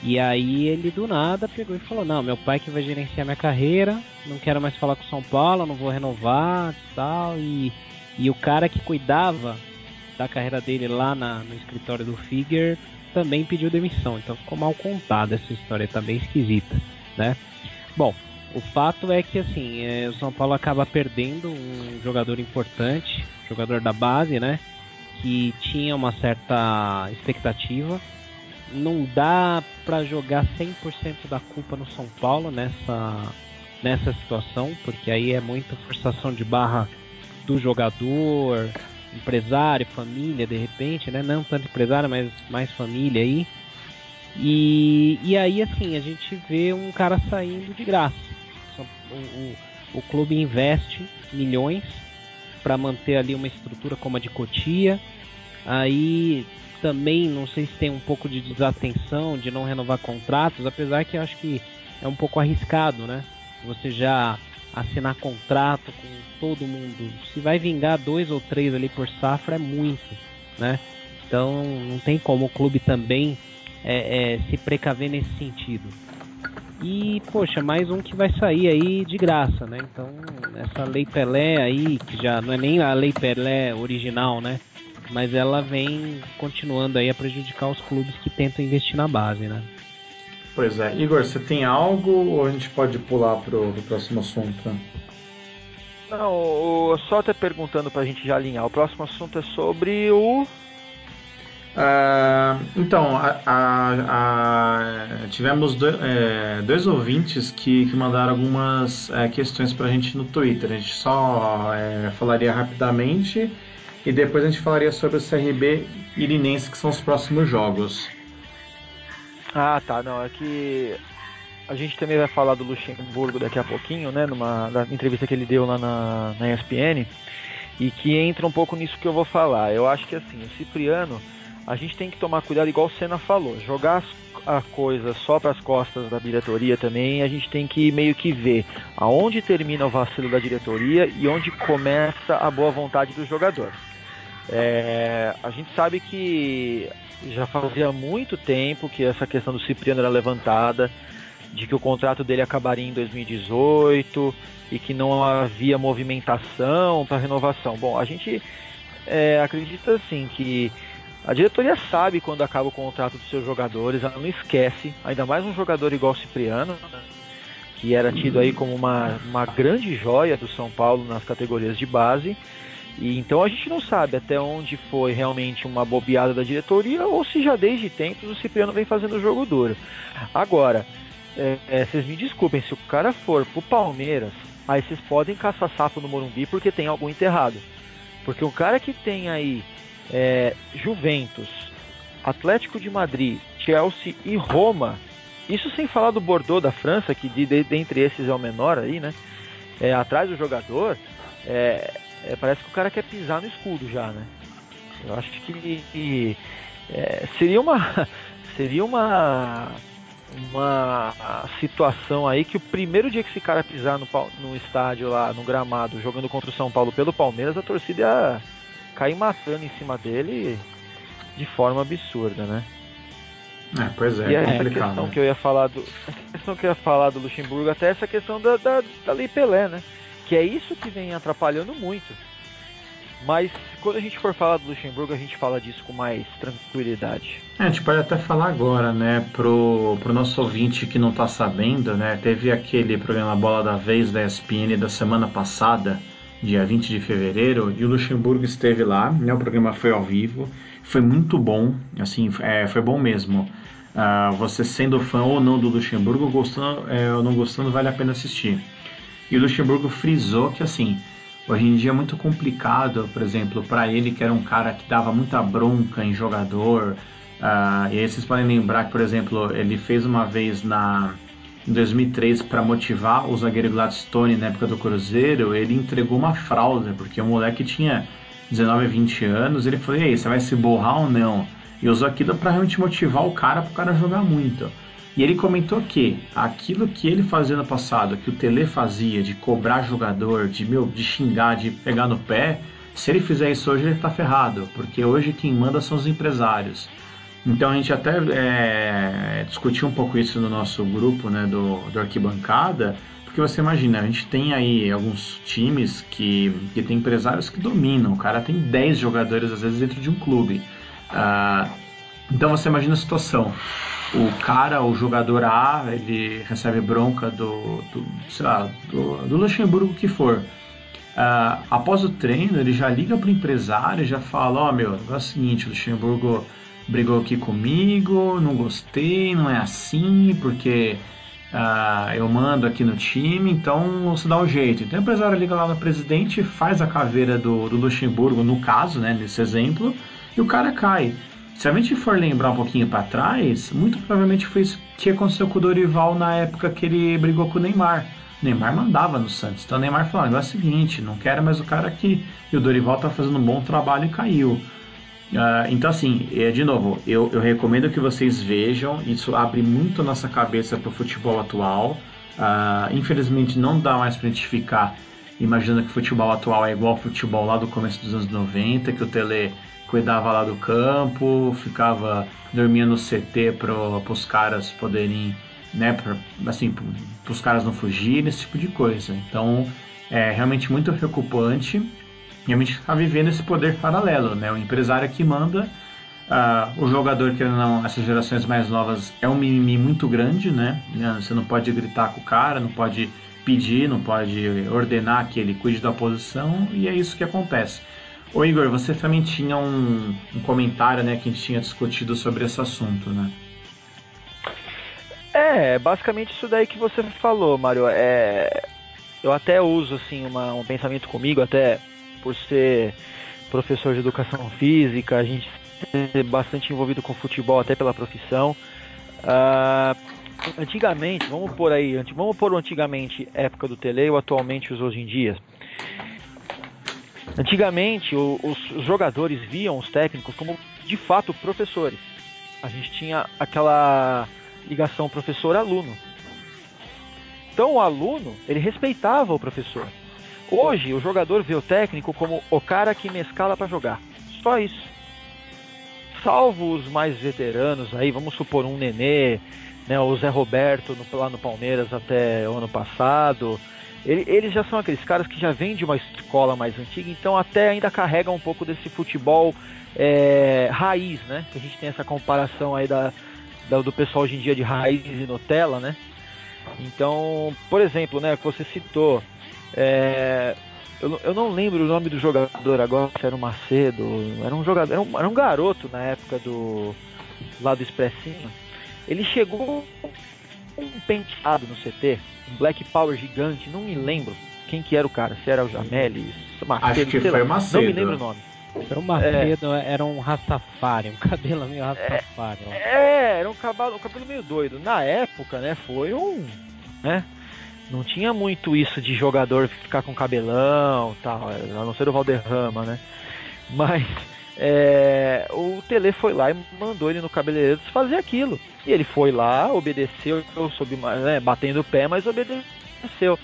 E aí ele do nada pegou e falou: Não, meu pai que vai gerenciar minha carreira, não quero mais falar com São Paulo, não vou renovar tal. E, e o cara que cuidava da carreira dele lá na, no escritório do Figuer também pediu demissão. Então ficou mal contada essa história, tá bem esquisita, né? Bom, o fato é que assim, é, o São Paulo acaba perdendo um jogador importante, jogador da base, né? Que tinha uma certa expectativa. Não dá para jogar 100% da culpa no São Paulo nessa nessa situação, porque aí é muita forçação de barra do jogador, empresário, família, de repente, né? Não tanto empresário, mas mais família aí. E, e aí, assim, a gente vê um cara saindo de graça. O, o, o clube investe milhões para manter ali uma estrutura como a de Cotia. Aí também não sei se tem um pouco de desatenção de não renovar contratos, apesar que eu acho que é um pouco arriscado, né? Você já assinar contrato com todo mundo. Se vai vingar dois ou três ali por safra é muito, né? Então não tem como o clube também é, é, se precaver nesse sentido. E, poxa, mais um que vai sair aí de graça, né? Então, essa Lei Pelé aí, que já não é nem a Lei Pelé original, né? Mas ela vem continuando aí a prejudicar os clubes que tentam investir na base, né? Pois é. Igor, você tem algo ou a gente pode pular pro, pro próximo assunto? Não, só até perguntando pra gente já alinhar. O próximo assunto é sobre o. Uh, então, a, a, a, tivemos do, é, dois ouvintes que, que mandaram algumas é, questões para a gente no Twitter. A gente só é, falaria rapidamente e depois a gente falaria sobre o CRB Irinense, que são os próximos jogos. Ah, tá. Não, é que a gente também vai falar do Luxemburgo daqui a pouquinho, né? Numa entrevista que ele deu lá na, na ESPN. E que entra um pouco nisso que eu vou falar. Eu acho que assim, o Cipriano, a gente tem que tomar cuidado, igual o Senna falou. Jogar a coisa só para as costas da diretoria também, a gente tem que meio que ver aonde termina o vacilo da diretoria e onde começa a boa vontade do jogador. É, a gente sabe que já fazia muito tempo que essa questão do Cipriano era levantada, de que o contrato dele acabaria em 2018 e que não havia movimentação para renovação. Bom, a gente é, acredita assim que a diretoria sabe quando acaba o contrato dos seus jogadores, ela não esquece, ainda mais um jogador igual o Cipriano, né, que era tido aí como uma, uma grande joia do São Paulo nas categorias de base. E então a gente não sabe até onde foi realmente uma bobeada da diretoria ou se já desde tempos o Cipriano vem fazendo o jogo duro. Agora, é, é, vocês me desculpem, se o cara for pro Palmeiras, aí vocês podem caçar sapo no Morumbi porque tem algum enterrado. Porque o cara que tem aí é, Juventus, Atlético de Madrid, Chelsea e Roma, isso sem falar do Bordeaux da França, que de, de, dentre esses é o menor aí, né? É, atrás do jogador, é, é, parece que o cara quer pisar no escudo já, né? Eu acho que é, seria uma seria uma uma situação aí que o primeiro dia que esse cara pisar no, no estádio lá, no gramado, jogando contra o São Paulo pelo Palmeiras, a torcida ia cair matando em cima dele de forma absurda, né? É, pois é, e é a questão né? que eu ia falar do a questão que eu ia falar do Luxemburgo até essa questão da, da, da Lei Pelé, né? Que é isso que vem atrapalhando muito. Mas quando a gente for falar do Luxemburgo, a gente fala disso com mais tranquilidade. É, a gente pode até falar agora, né, pro, pro nosso ouvinte que não está sabendo, né, teve aquele programa Bola da Vez da ESPN da semana passada, dia 20 de fevereiro, e o Luxemburgo esteve lá, né, o programa foi ao vivo, foi muito bom, assim, é, foi bom mesmo. Uh, você sendo fã ou não do Luxemburgo, gostando é, ou não gostando, vale a pena assistir. E o Luxemburgo frisou que assim, hoje em dia é muito complicado, por exemplo, para ele que era um cara que dava muita bronca em jogador. Uh, e aí vocês podem lembrar que, por exemplo, ele fez uma vez na em 2003 para motivar o zagueiro Gladstone na época do Cruzeiro, ele entregou uma fralda, porque o moleque tinha 19, 20 anos, ele falou: "Ei, você vai se borrar ou não?" E usou aquilo para realmente motivar o cara para o cara jogar muito. E ele comentou que aquilo que ele fazia no passado, que o Tele fazia, de cobrar jogador, de, meu, de xingar, de pegar no pé, se ele fizer isso hoje, ele tá ferrado, porque hoje quem manda são os empresários. Então a gente até é, discutiu um pouco isso no nosso grupo né, do, do Arquibancada, porque você imagina, a gente tem aí alguns times que, que tem empresários que dominam, o cara tem 10 jogadores às vezes dentro de um clube. Uh, então você imagina a situação. O cara, o jogador A, ele recebe bronca do, do sei lá, do, do Luxemburgo que for. Uh, após o treino, ele já liga pro empresário e já fala, ó oh, meu, é o seguinte, o Luxemburgo brigou aqui comigo, não gostei, não é assim, porque uh, eu mando aqui no time, então você dá um jeito. Então o empresário liga lá no presidente, faz a caveira do, do Luxemburgo, no caso, né, nesse exemplo, e o cara cai. Se a gente for lembrar um pouquinho para trás, muito provavelmente foi isso que aconteceu com o Dorival na época que ele brigou com o Neymar. O Neymar mandava no Santos. Então o Neymar falou: é o seguinte, não quero mais o cara aqui. E o Dorival tá fazendo um bom trabalho e caiu. Uh, então, assim, de novo, eu, eu, recomendo que vocês vejam. Isso abre muito a nossa cabeça para o futebol atual. Uh, infelizmente, não dá mais para a gente ficar imaginando que o futebol atual é igual ao futebol lá do começo dos anos 90, que o Tele cuidava lá do campo, ficava dormindo no CT para os caras poderem, né, pra, assim, para os caras não fugirem, esse tipo de coisa. Então é realmente muito preocupante e a gente está vivendo esse poder paralelo, né? O empresário que manda, uh, o jogador que não, essas gerações mais novas é um mimimi muito grande, né? Você não pode gritar com o cara, não pode pedir, não pode ordenar que ele cuide da posição e é isso que acontece. Ô Igor, você também tinha um, um comentário, né, que a gente tinha discutido sobre esse assunto, né? É, basicamente isso daí que você falou, Mário. É, eu até uso assim uma, um pensamento comigo, até por ser professor de educação física, a gente é bastante envolvido com futebol até pela profissão. Uh, antigamente, vamos por aí, vamos pôr antigamente época do tele ou atualmente os hoje em dia. Antigamente, os, os jogadores viam os técnicos como de fato professores. A gente tinha aquela ligação professor-aluno. Então o aluno, ele respeitava o professor. Hoje, o jogador vê o técnico como o cara que me escala para jogar. Só isso. Salvo os mais veteranos aí, vamos supor um Nenê, né, o Zé Roberto no, lá no Palmeiras até o ano passado, ele, eles já são aqueles caras que já vêm de uma escola mais antiga, então até ainda carregam um pouco desse futebol é, raiz, né? Que a gente tem essa comparação aí da, da, do pessoal hoje em dia de raiz e Nutella, né? Então, por exemplo, né, que você citou, é, eu, eu, não lembro o nome do jogador agora, se era o Macedo, era um jogador, era um, era um garoto na época do lado expressinho. Ele chegou um penteado no CT, um Black Power gigante, não me lembro quem que era o cara, se era o Jamelli, Macedo, Acho que foi o Macedo. Não me lembro o nome. Era o Macedo, é, era um Rastafari, um cabelo meio Rastafari. É, é, era um cabelo, um cabelo meio doido. Na época, né, foi um, né, não tinha muito isso de jogador ficar com cabelão tal, a não ser o Valderrama, né, mas é, o Tele foi lá e mandou ele no cabeleireiro fazer aquilo. E ele foi lá, obedeceu, soube, né, batendo o pé, mas obedeceu.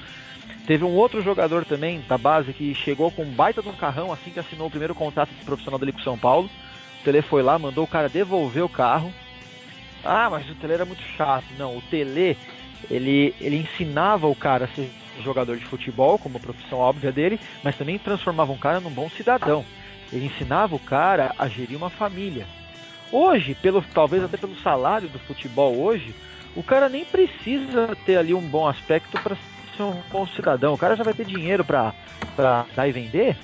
Teve um outro jogador também da base que chegou com um baita de um carrão assim que assinou o primeiro contrato de profissional dele com São Paulo. O Tele foi lá, mandou o cara devolver o carro. Ah, mas o Tele era muito chato. Não, o Tele, ele, ele ensinava o cara a ser jogador de futebol, como profissão óbvia dele, mas também transformava um cara num bom cidadão. Ele ensinava o cara a gerir uma família. Hoje, pelo, talvez até pelo salário do futebol hoje, o cara nem precisa ter ali um bom aspecto para ser um bom cidadão. O cara já vai ter dinheiro para dar e vender.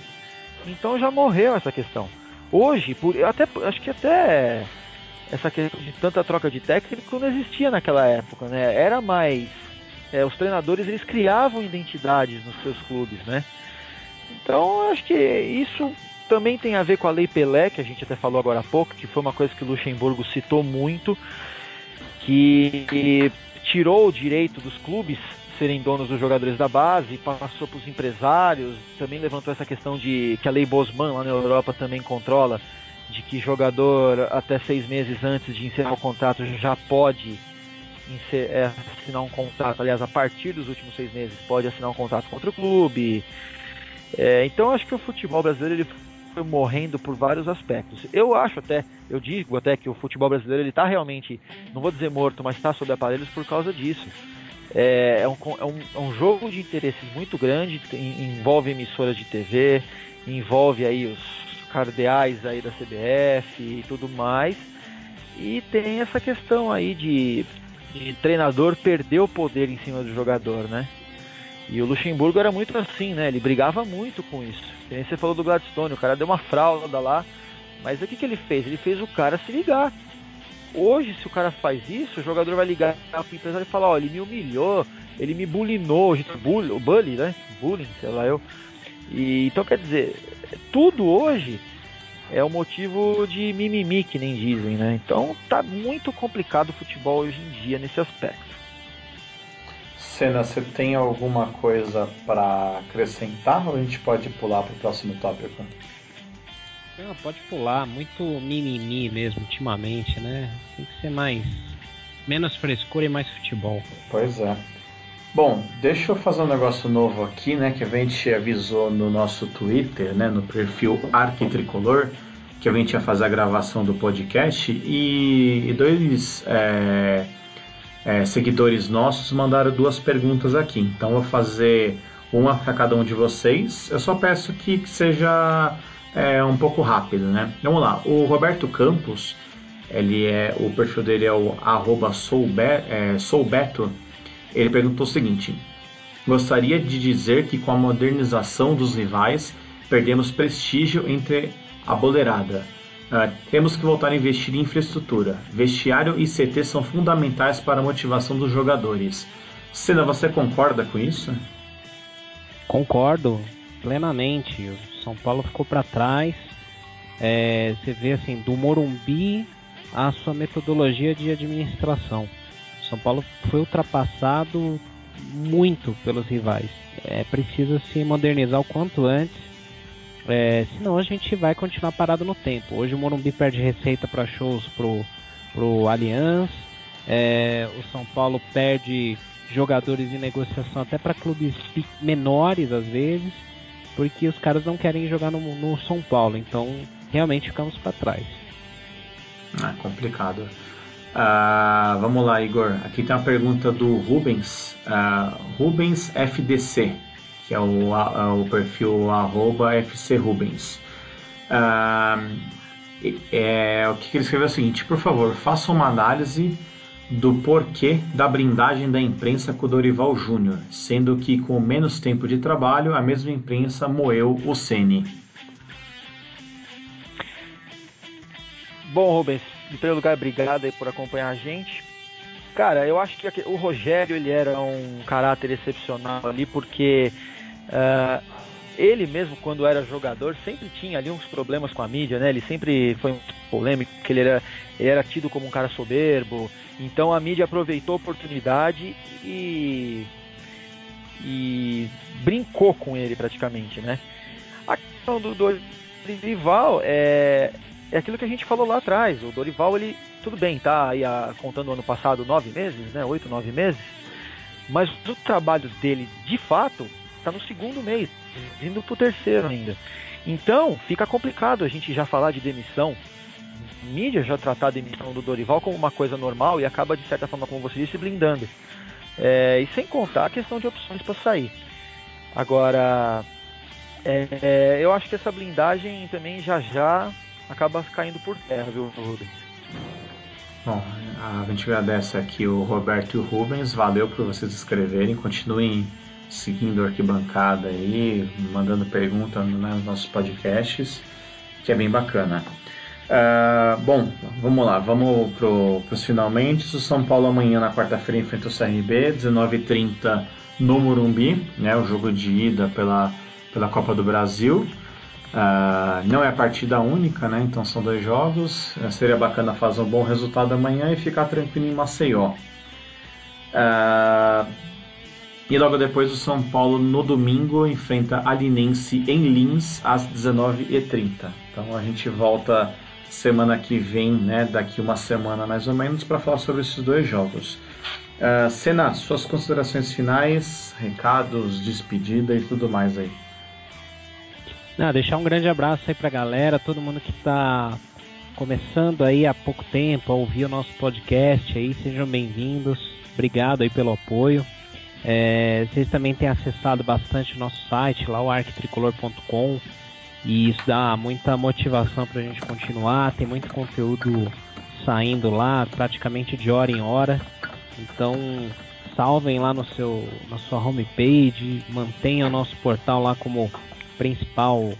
Então já morreu essa questão. Hoje, por, até, acho que até essa questão de tanta troca de técnico não existia naquela época, né? Era mais é, os treinadores eles criavam identidades nos seus clubes, né? Então acho que isso também tem a ver com a Lei Pelé, que a gente até falou agora há pouco, que foi uma coisa que o Luxemburgo citou muito, que tirou o direito dos clubes serem donos dos jogadores da base, passou para os empresários, também levantou essa questão de que a Lei Bosman lá na Europa também controla, de que jogador até seis meses antes de encerrar o contrato já pode é, assinar um contrato, aliás, a partir dos últimos seis meses pode assinar um contrato contra o clube. É, então acho que o futebol brasileiro ele foi morrendo por vários aspectos. Eu acho até, eu digo até que o futebol brasileiro ele está realmente, não vou dizer morto, mas está sob aparelhos por causa disso. É, é, um, é, um, é um jogo de interesses muito grande, envolve emissoras de TV, envolve aí os cardeais aí da CBF e tudo mais. E tem essa questão aí de, de treinador perder o poder em cima do jogador, né? E o Luxemburgo era muito assim, né? Ele brigava muito com isso. nem você falou do Gladstone, o cara deu uma fralda lá. Mas o que, que ele fez? Ele fez o cara se ligar. Hoje, se o cara faz isso, o jogador vai ligar pro empresário e falar, ó, ele me humilhou, ele me bulinou, bully, o bully, né? Bullying, sei lá eu. E, então quer dizer, tudo hoje é o motivo de mimimi, que nem dizem, né? Então tá muito complicado o futebol hoje em dia nesse aspecto. Senna, você tem alguma coisa para acrescentar ou a gente pode pular para o próximo tópico? Não, pode pular. Muito mimimi mesmo, ultimamente, né? Tem que ser mais. menos frescura e mais futebol. Pois é. Bom, deixa eu fazer um negócio novo aqui, né? Que a gente avisou no nosso Twitter, né? No perfil Arquitricolor, que a gente ia fazer a gravação do podcast e, e dois é, é, seguidores nossos mandaram duas perguntas aqui. Então vou fazer uma para cada um de vocês. Eu só peço que, que seja é um pouco rápido, né? Vamos lá. O Roberto Campos, ele é o perfil dele é o arroba soube, é, soubeto. Ele perguntou o seguinte: Gostaria de dizer que com a modernização dos rivais perdemos prestígio entre a boleirada. Uh, temos que voltar a investir em infraestrutura. Vestiário e CT são fundamentais para a motivação dos jogadores. Sena, você concorda com isso? Concordo plenamente. São Paulo ficou para trás. É, você vê assim, do Morumbi a sua metodologia de administração. São Paulo foi ultrapassado muito pelos rivais. É preciso se modernizar o quanto antes, é, senão a gente vai continuar parado no tempo. Hoje o Morumbi perde receita para shows pro, pro Allianz, é, o São Paulo perde jogadores em negociação até para clubes menores às vezes porque os caras não querem jogar no, no São Paulo, então realmente ficamos para trás. É complicado. Uh, vamos lá, Igor. Aqui tem uma pergunta do Rubens, uh, Rubens FDC, que é o, uh, o perfil arroba FC Rubens. é, o que ele escreveu é o seguinte: por favor, faça uma análise do porquê da blindagem da imprensa com o Dorival Júnior, sendo que com menos tempo de trabalho a mesma imprensa moeu o Ceni. Bom, Rubens, em primeiro lugar, obrigado por acompanhar a gente. Cara, eu acho que o Rogério ele era um caráter excepcional ali porque uh, ele mesmo quando era jogador sempre tinha ali uns problemas com a mídia, né? Ele sempre foi polêmico, porque ele era, ele era tido como um cara soberbo. Então a mídia aproveitou a oportunidade e, e brincou com ele praticamente, né? A questão do Dorival é, é aquilo que a gente falou lá atrás. O Dorival, ele, tudo bem, tá aí a, contando o ano passado nove meses, né? Oito, nove meses. Mas o trabalho dele, de fato, está no segundo mês, indo para o terceiro ainda. Então, fica complicado a gente já falar de demissão. Mídia já tratar a demissão do Dorival como uma coisa normal e acaba, de certa forma, como você disse, blindando. É, e sem contar a questão de opções para sair. Agora, é, é, eu acho que essa blindagem também já já acaba caindo por terra, viu, Rubens? Bom, a gente agradece aqui o Roberto e o Rubens. Valeu por vocês escreverem. Continuem seguindo a arquibancada aí, mandando perguntas né, nos nossos podcasts, que é bem bacana. Uh, bom, vamos lá, vamos para os finalmente. O São Paulo amanhã na quarta-feira enfrenta o CRB, 19h30 no Morumbi, né, o jogo de ida pela, pela Copa do Brasil. Uh, não é partida única, né? Então são dois jogos. Uh, seria bacana fazer um bom resultado amanhã e ficar tranquilo em Maceió. Uh, e logo depois o São Paulo no domingo enfrenta a Linense em Lins às 19h30. Então a gente volta semana que vem, né, daqui uma semana mais ou menos, para falar sobre esses dois jogos. Uh, Senna, suas considerações finais, recados, despedida e tudo mais aí. Não, deixar um grande abraço aí pra galera, todo mundo que está começando aí há pouco tempo a ouvir o nosso podcast aí, sejam bem-vindos. Obrigado aí pelo apoio. É, vocês também têm acessado bastante o nosso site, lá o arquitricolor.com, e isso dá muita motivação para a gente continuar. Tem muito conteúdo saindo lá, praticamente de hora em hora. Então, salvem lá no seu, na sua homepage, mantenham o nosso portal lá como principal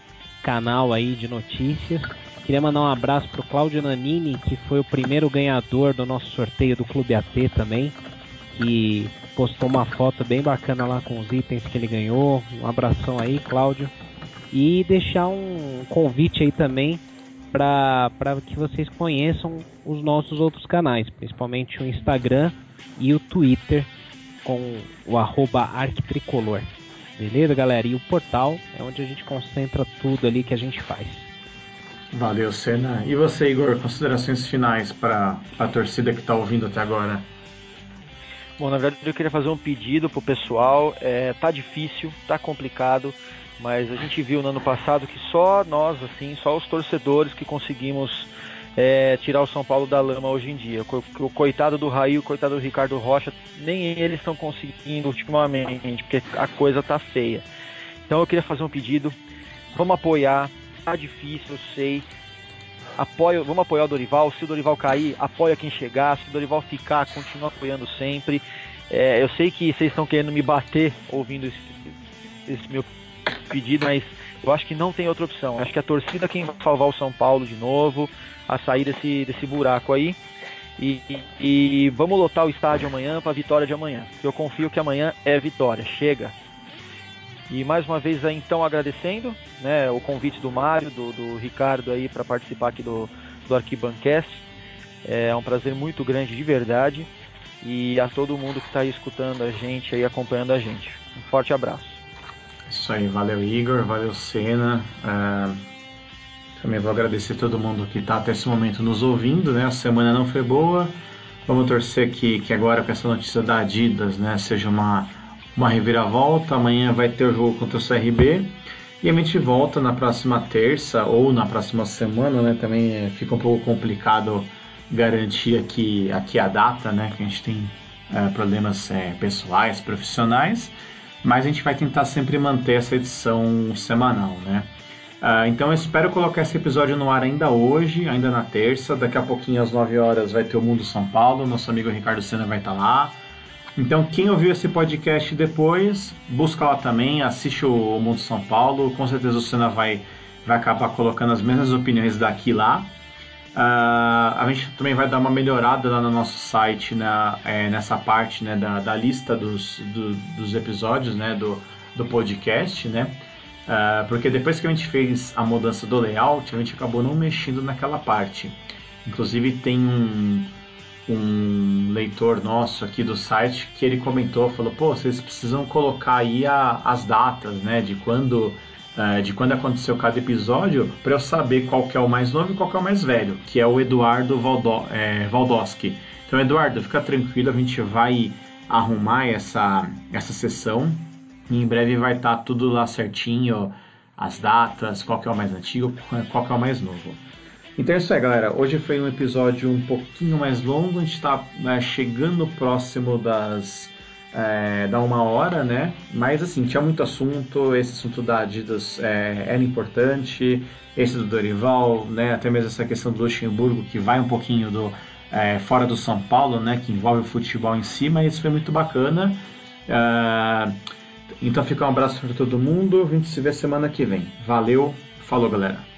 canal aí de notícias. Queria mandar um abraço pro Claudio Nanini, que foi o primeiro ganhador do nosso sorteio do Clube AT também, que postou uma foto bem bacana lá com os itens que ele ganhou. Um abração aí, Cláudio. E deixar um convite aí também para que vocês conheçam os nossos outros canais, principalmente o Instagram e o Twitter com o arroba arquitricolor. Beleza, galera? E o portal é onde a gente concentra tudo ali que a gente faz. Valeu, Senna. E você, Igor, considerações finais para a torcida que está ouvindo até agora? Bom, na verdade eu queria fazer um pedido pro pessoal. É, tá difícil, tá complicado, mas a gente viu no ano passado que só nós, assim, só os torcedores que conseguimos é, tirar o São Paulo da lama hoje em dia. O, coitado do Raí, o coitado do Ricardo Rocha, nem eles estão conseguindo ultimamente, porque a coisa tá feia. Então eu queria fazer um pedido. Vamos apoiar. Tá difícil, eu sei. Apoio, vamos apoiar o Dorival. Se o Dorival cair, apoia quem chegar. Se o Dorival ficar, continua apoiando sempre. É, eu sei que vocês estão querendo me bater ouvindo esse, esse meu pedido, mas eu acho que não tem outra opção. Eu acho que a torcida é quem vai salvar o São Paulo de novo a sair desse, desse buraco aí. E, e, e vamos lotar o estádio amanhã para a vitória de amanhã. Eu confio que amanhã é vitória. Chega. E mais uma vez aí, então agradecendo né, o convite do Mário, do, do Ricardo aí para participar aqui do, do Arquibancast. É um prazer muito grande de verdade. E a todo mundo que está aí escutando a gente aí, acompanhando a gente. Um forte abraço. Isso aí, valeu Igor, valeu Senna. Uh, também vou agradecer todo mundo que está até esse momento nos ouvindo, né? A semana não foi boa. Vamos torcer que, que agora com essa notícia da Adidas, né, seja uma, uma reviravolta. Amanhã vai ter o jogo contra o CRB. E a gente volta na próxima terça ou na próxima semana, né? Também é, fica um pouco complicado garantir aqui, aqui a data, né? Que a gente tem é, problemas é, pessoais, profissionais. Mas a gente vai tentar sempre manter essa edição semanal, né? Uh, então eu espero colocar esse episódio no ar ainda hoje, ainda na terça. Daqui a pouquinho, às 9 horas, vai ter o Mundo São Paulo. Nosso amigo Ricardo Senna vai estar lá. Então, quem ouviu esse podcast depois, busca lá também, assiste o Mundo São Paulo. Com certeza o Senna vai, vai acabar colocando as mesmas opiniões daqui lá. Uh, a gente também vai dar uma melhorada lá no nosso site na, é, nessa parte né, da, da lista dos, do, dos episódios né, do, do podcast, né? Uh, porque depois que a gente fez a mudança do layout, a gente acabou não mexendo naquela parte. Inclusive tem um, um leitor nosso aqui do site que ele comentou, falou, pô, vocês precisam colocar aí a, as datas, né, de quando uh, de quando aconteceu cada episódio, para eu saber qual que é o mais novo e qual que é o mais velho, que é o Eduardo Valdo, é, Valdoski. Então, Eduardo, fica tranquilo, a gente vai arrumar essa, essa sessão e em breve vai estar tá tudo lá certinho, as datas, qual que é o mais antigo, qual que é o mais novo. Então é isso aí, galera. Hoje foi um episódio um pouquinho mais longo. A gente está né, chegando próximo das é, da uma hora, né? Mas assim, tinha muito assunto. Esse assunto da Adidas é, era importante. Esse do Dorival, né? Até mesmo essa questão do Luxemburgo, que vai um pouquinho do é, fora do São Paulo, né? Que envolve o futebol em si, mas foi muito bacana. Uh, então fica um abraço para todo mundo. A gente se vê semana que vem. Valeu, falou galera.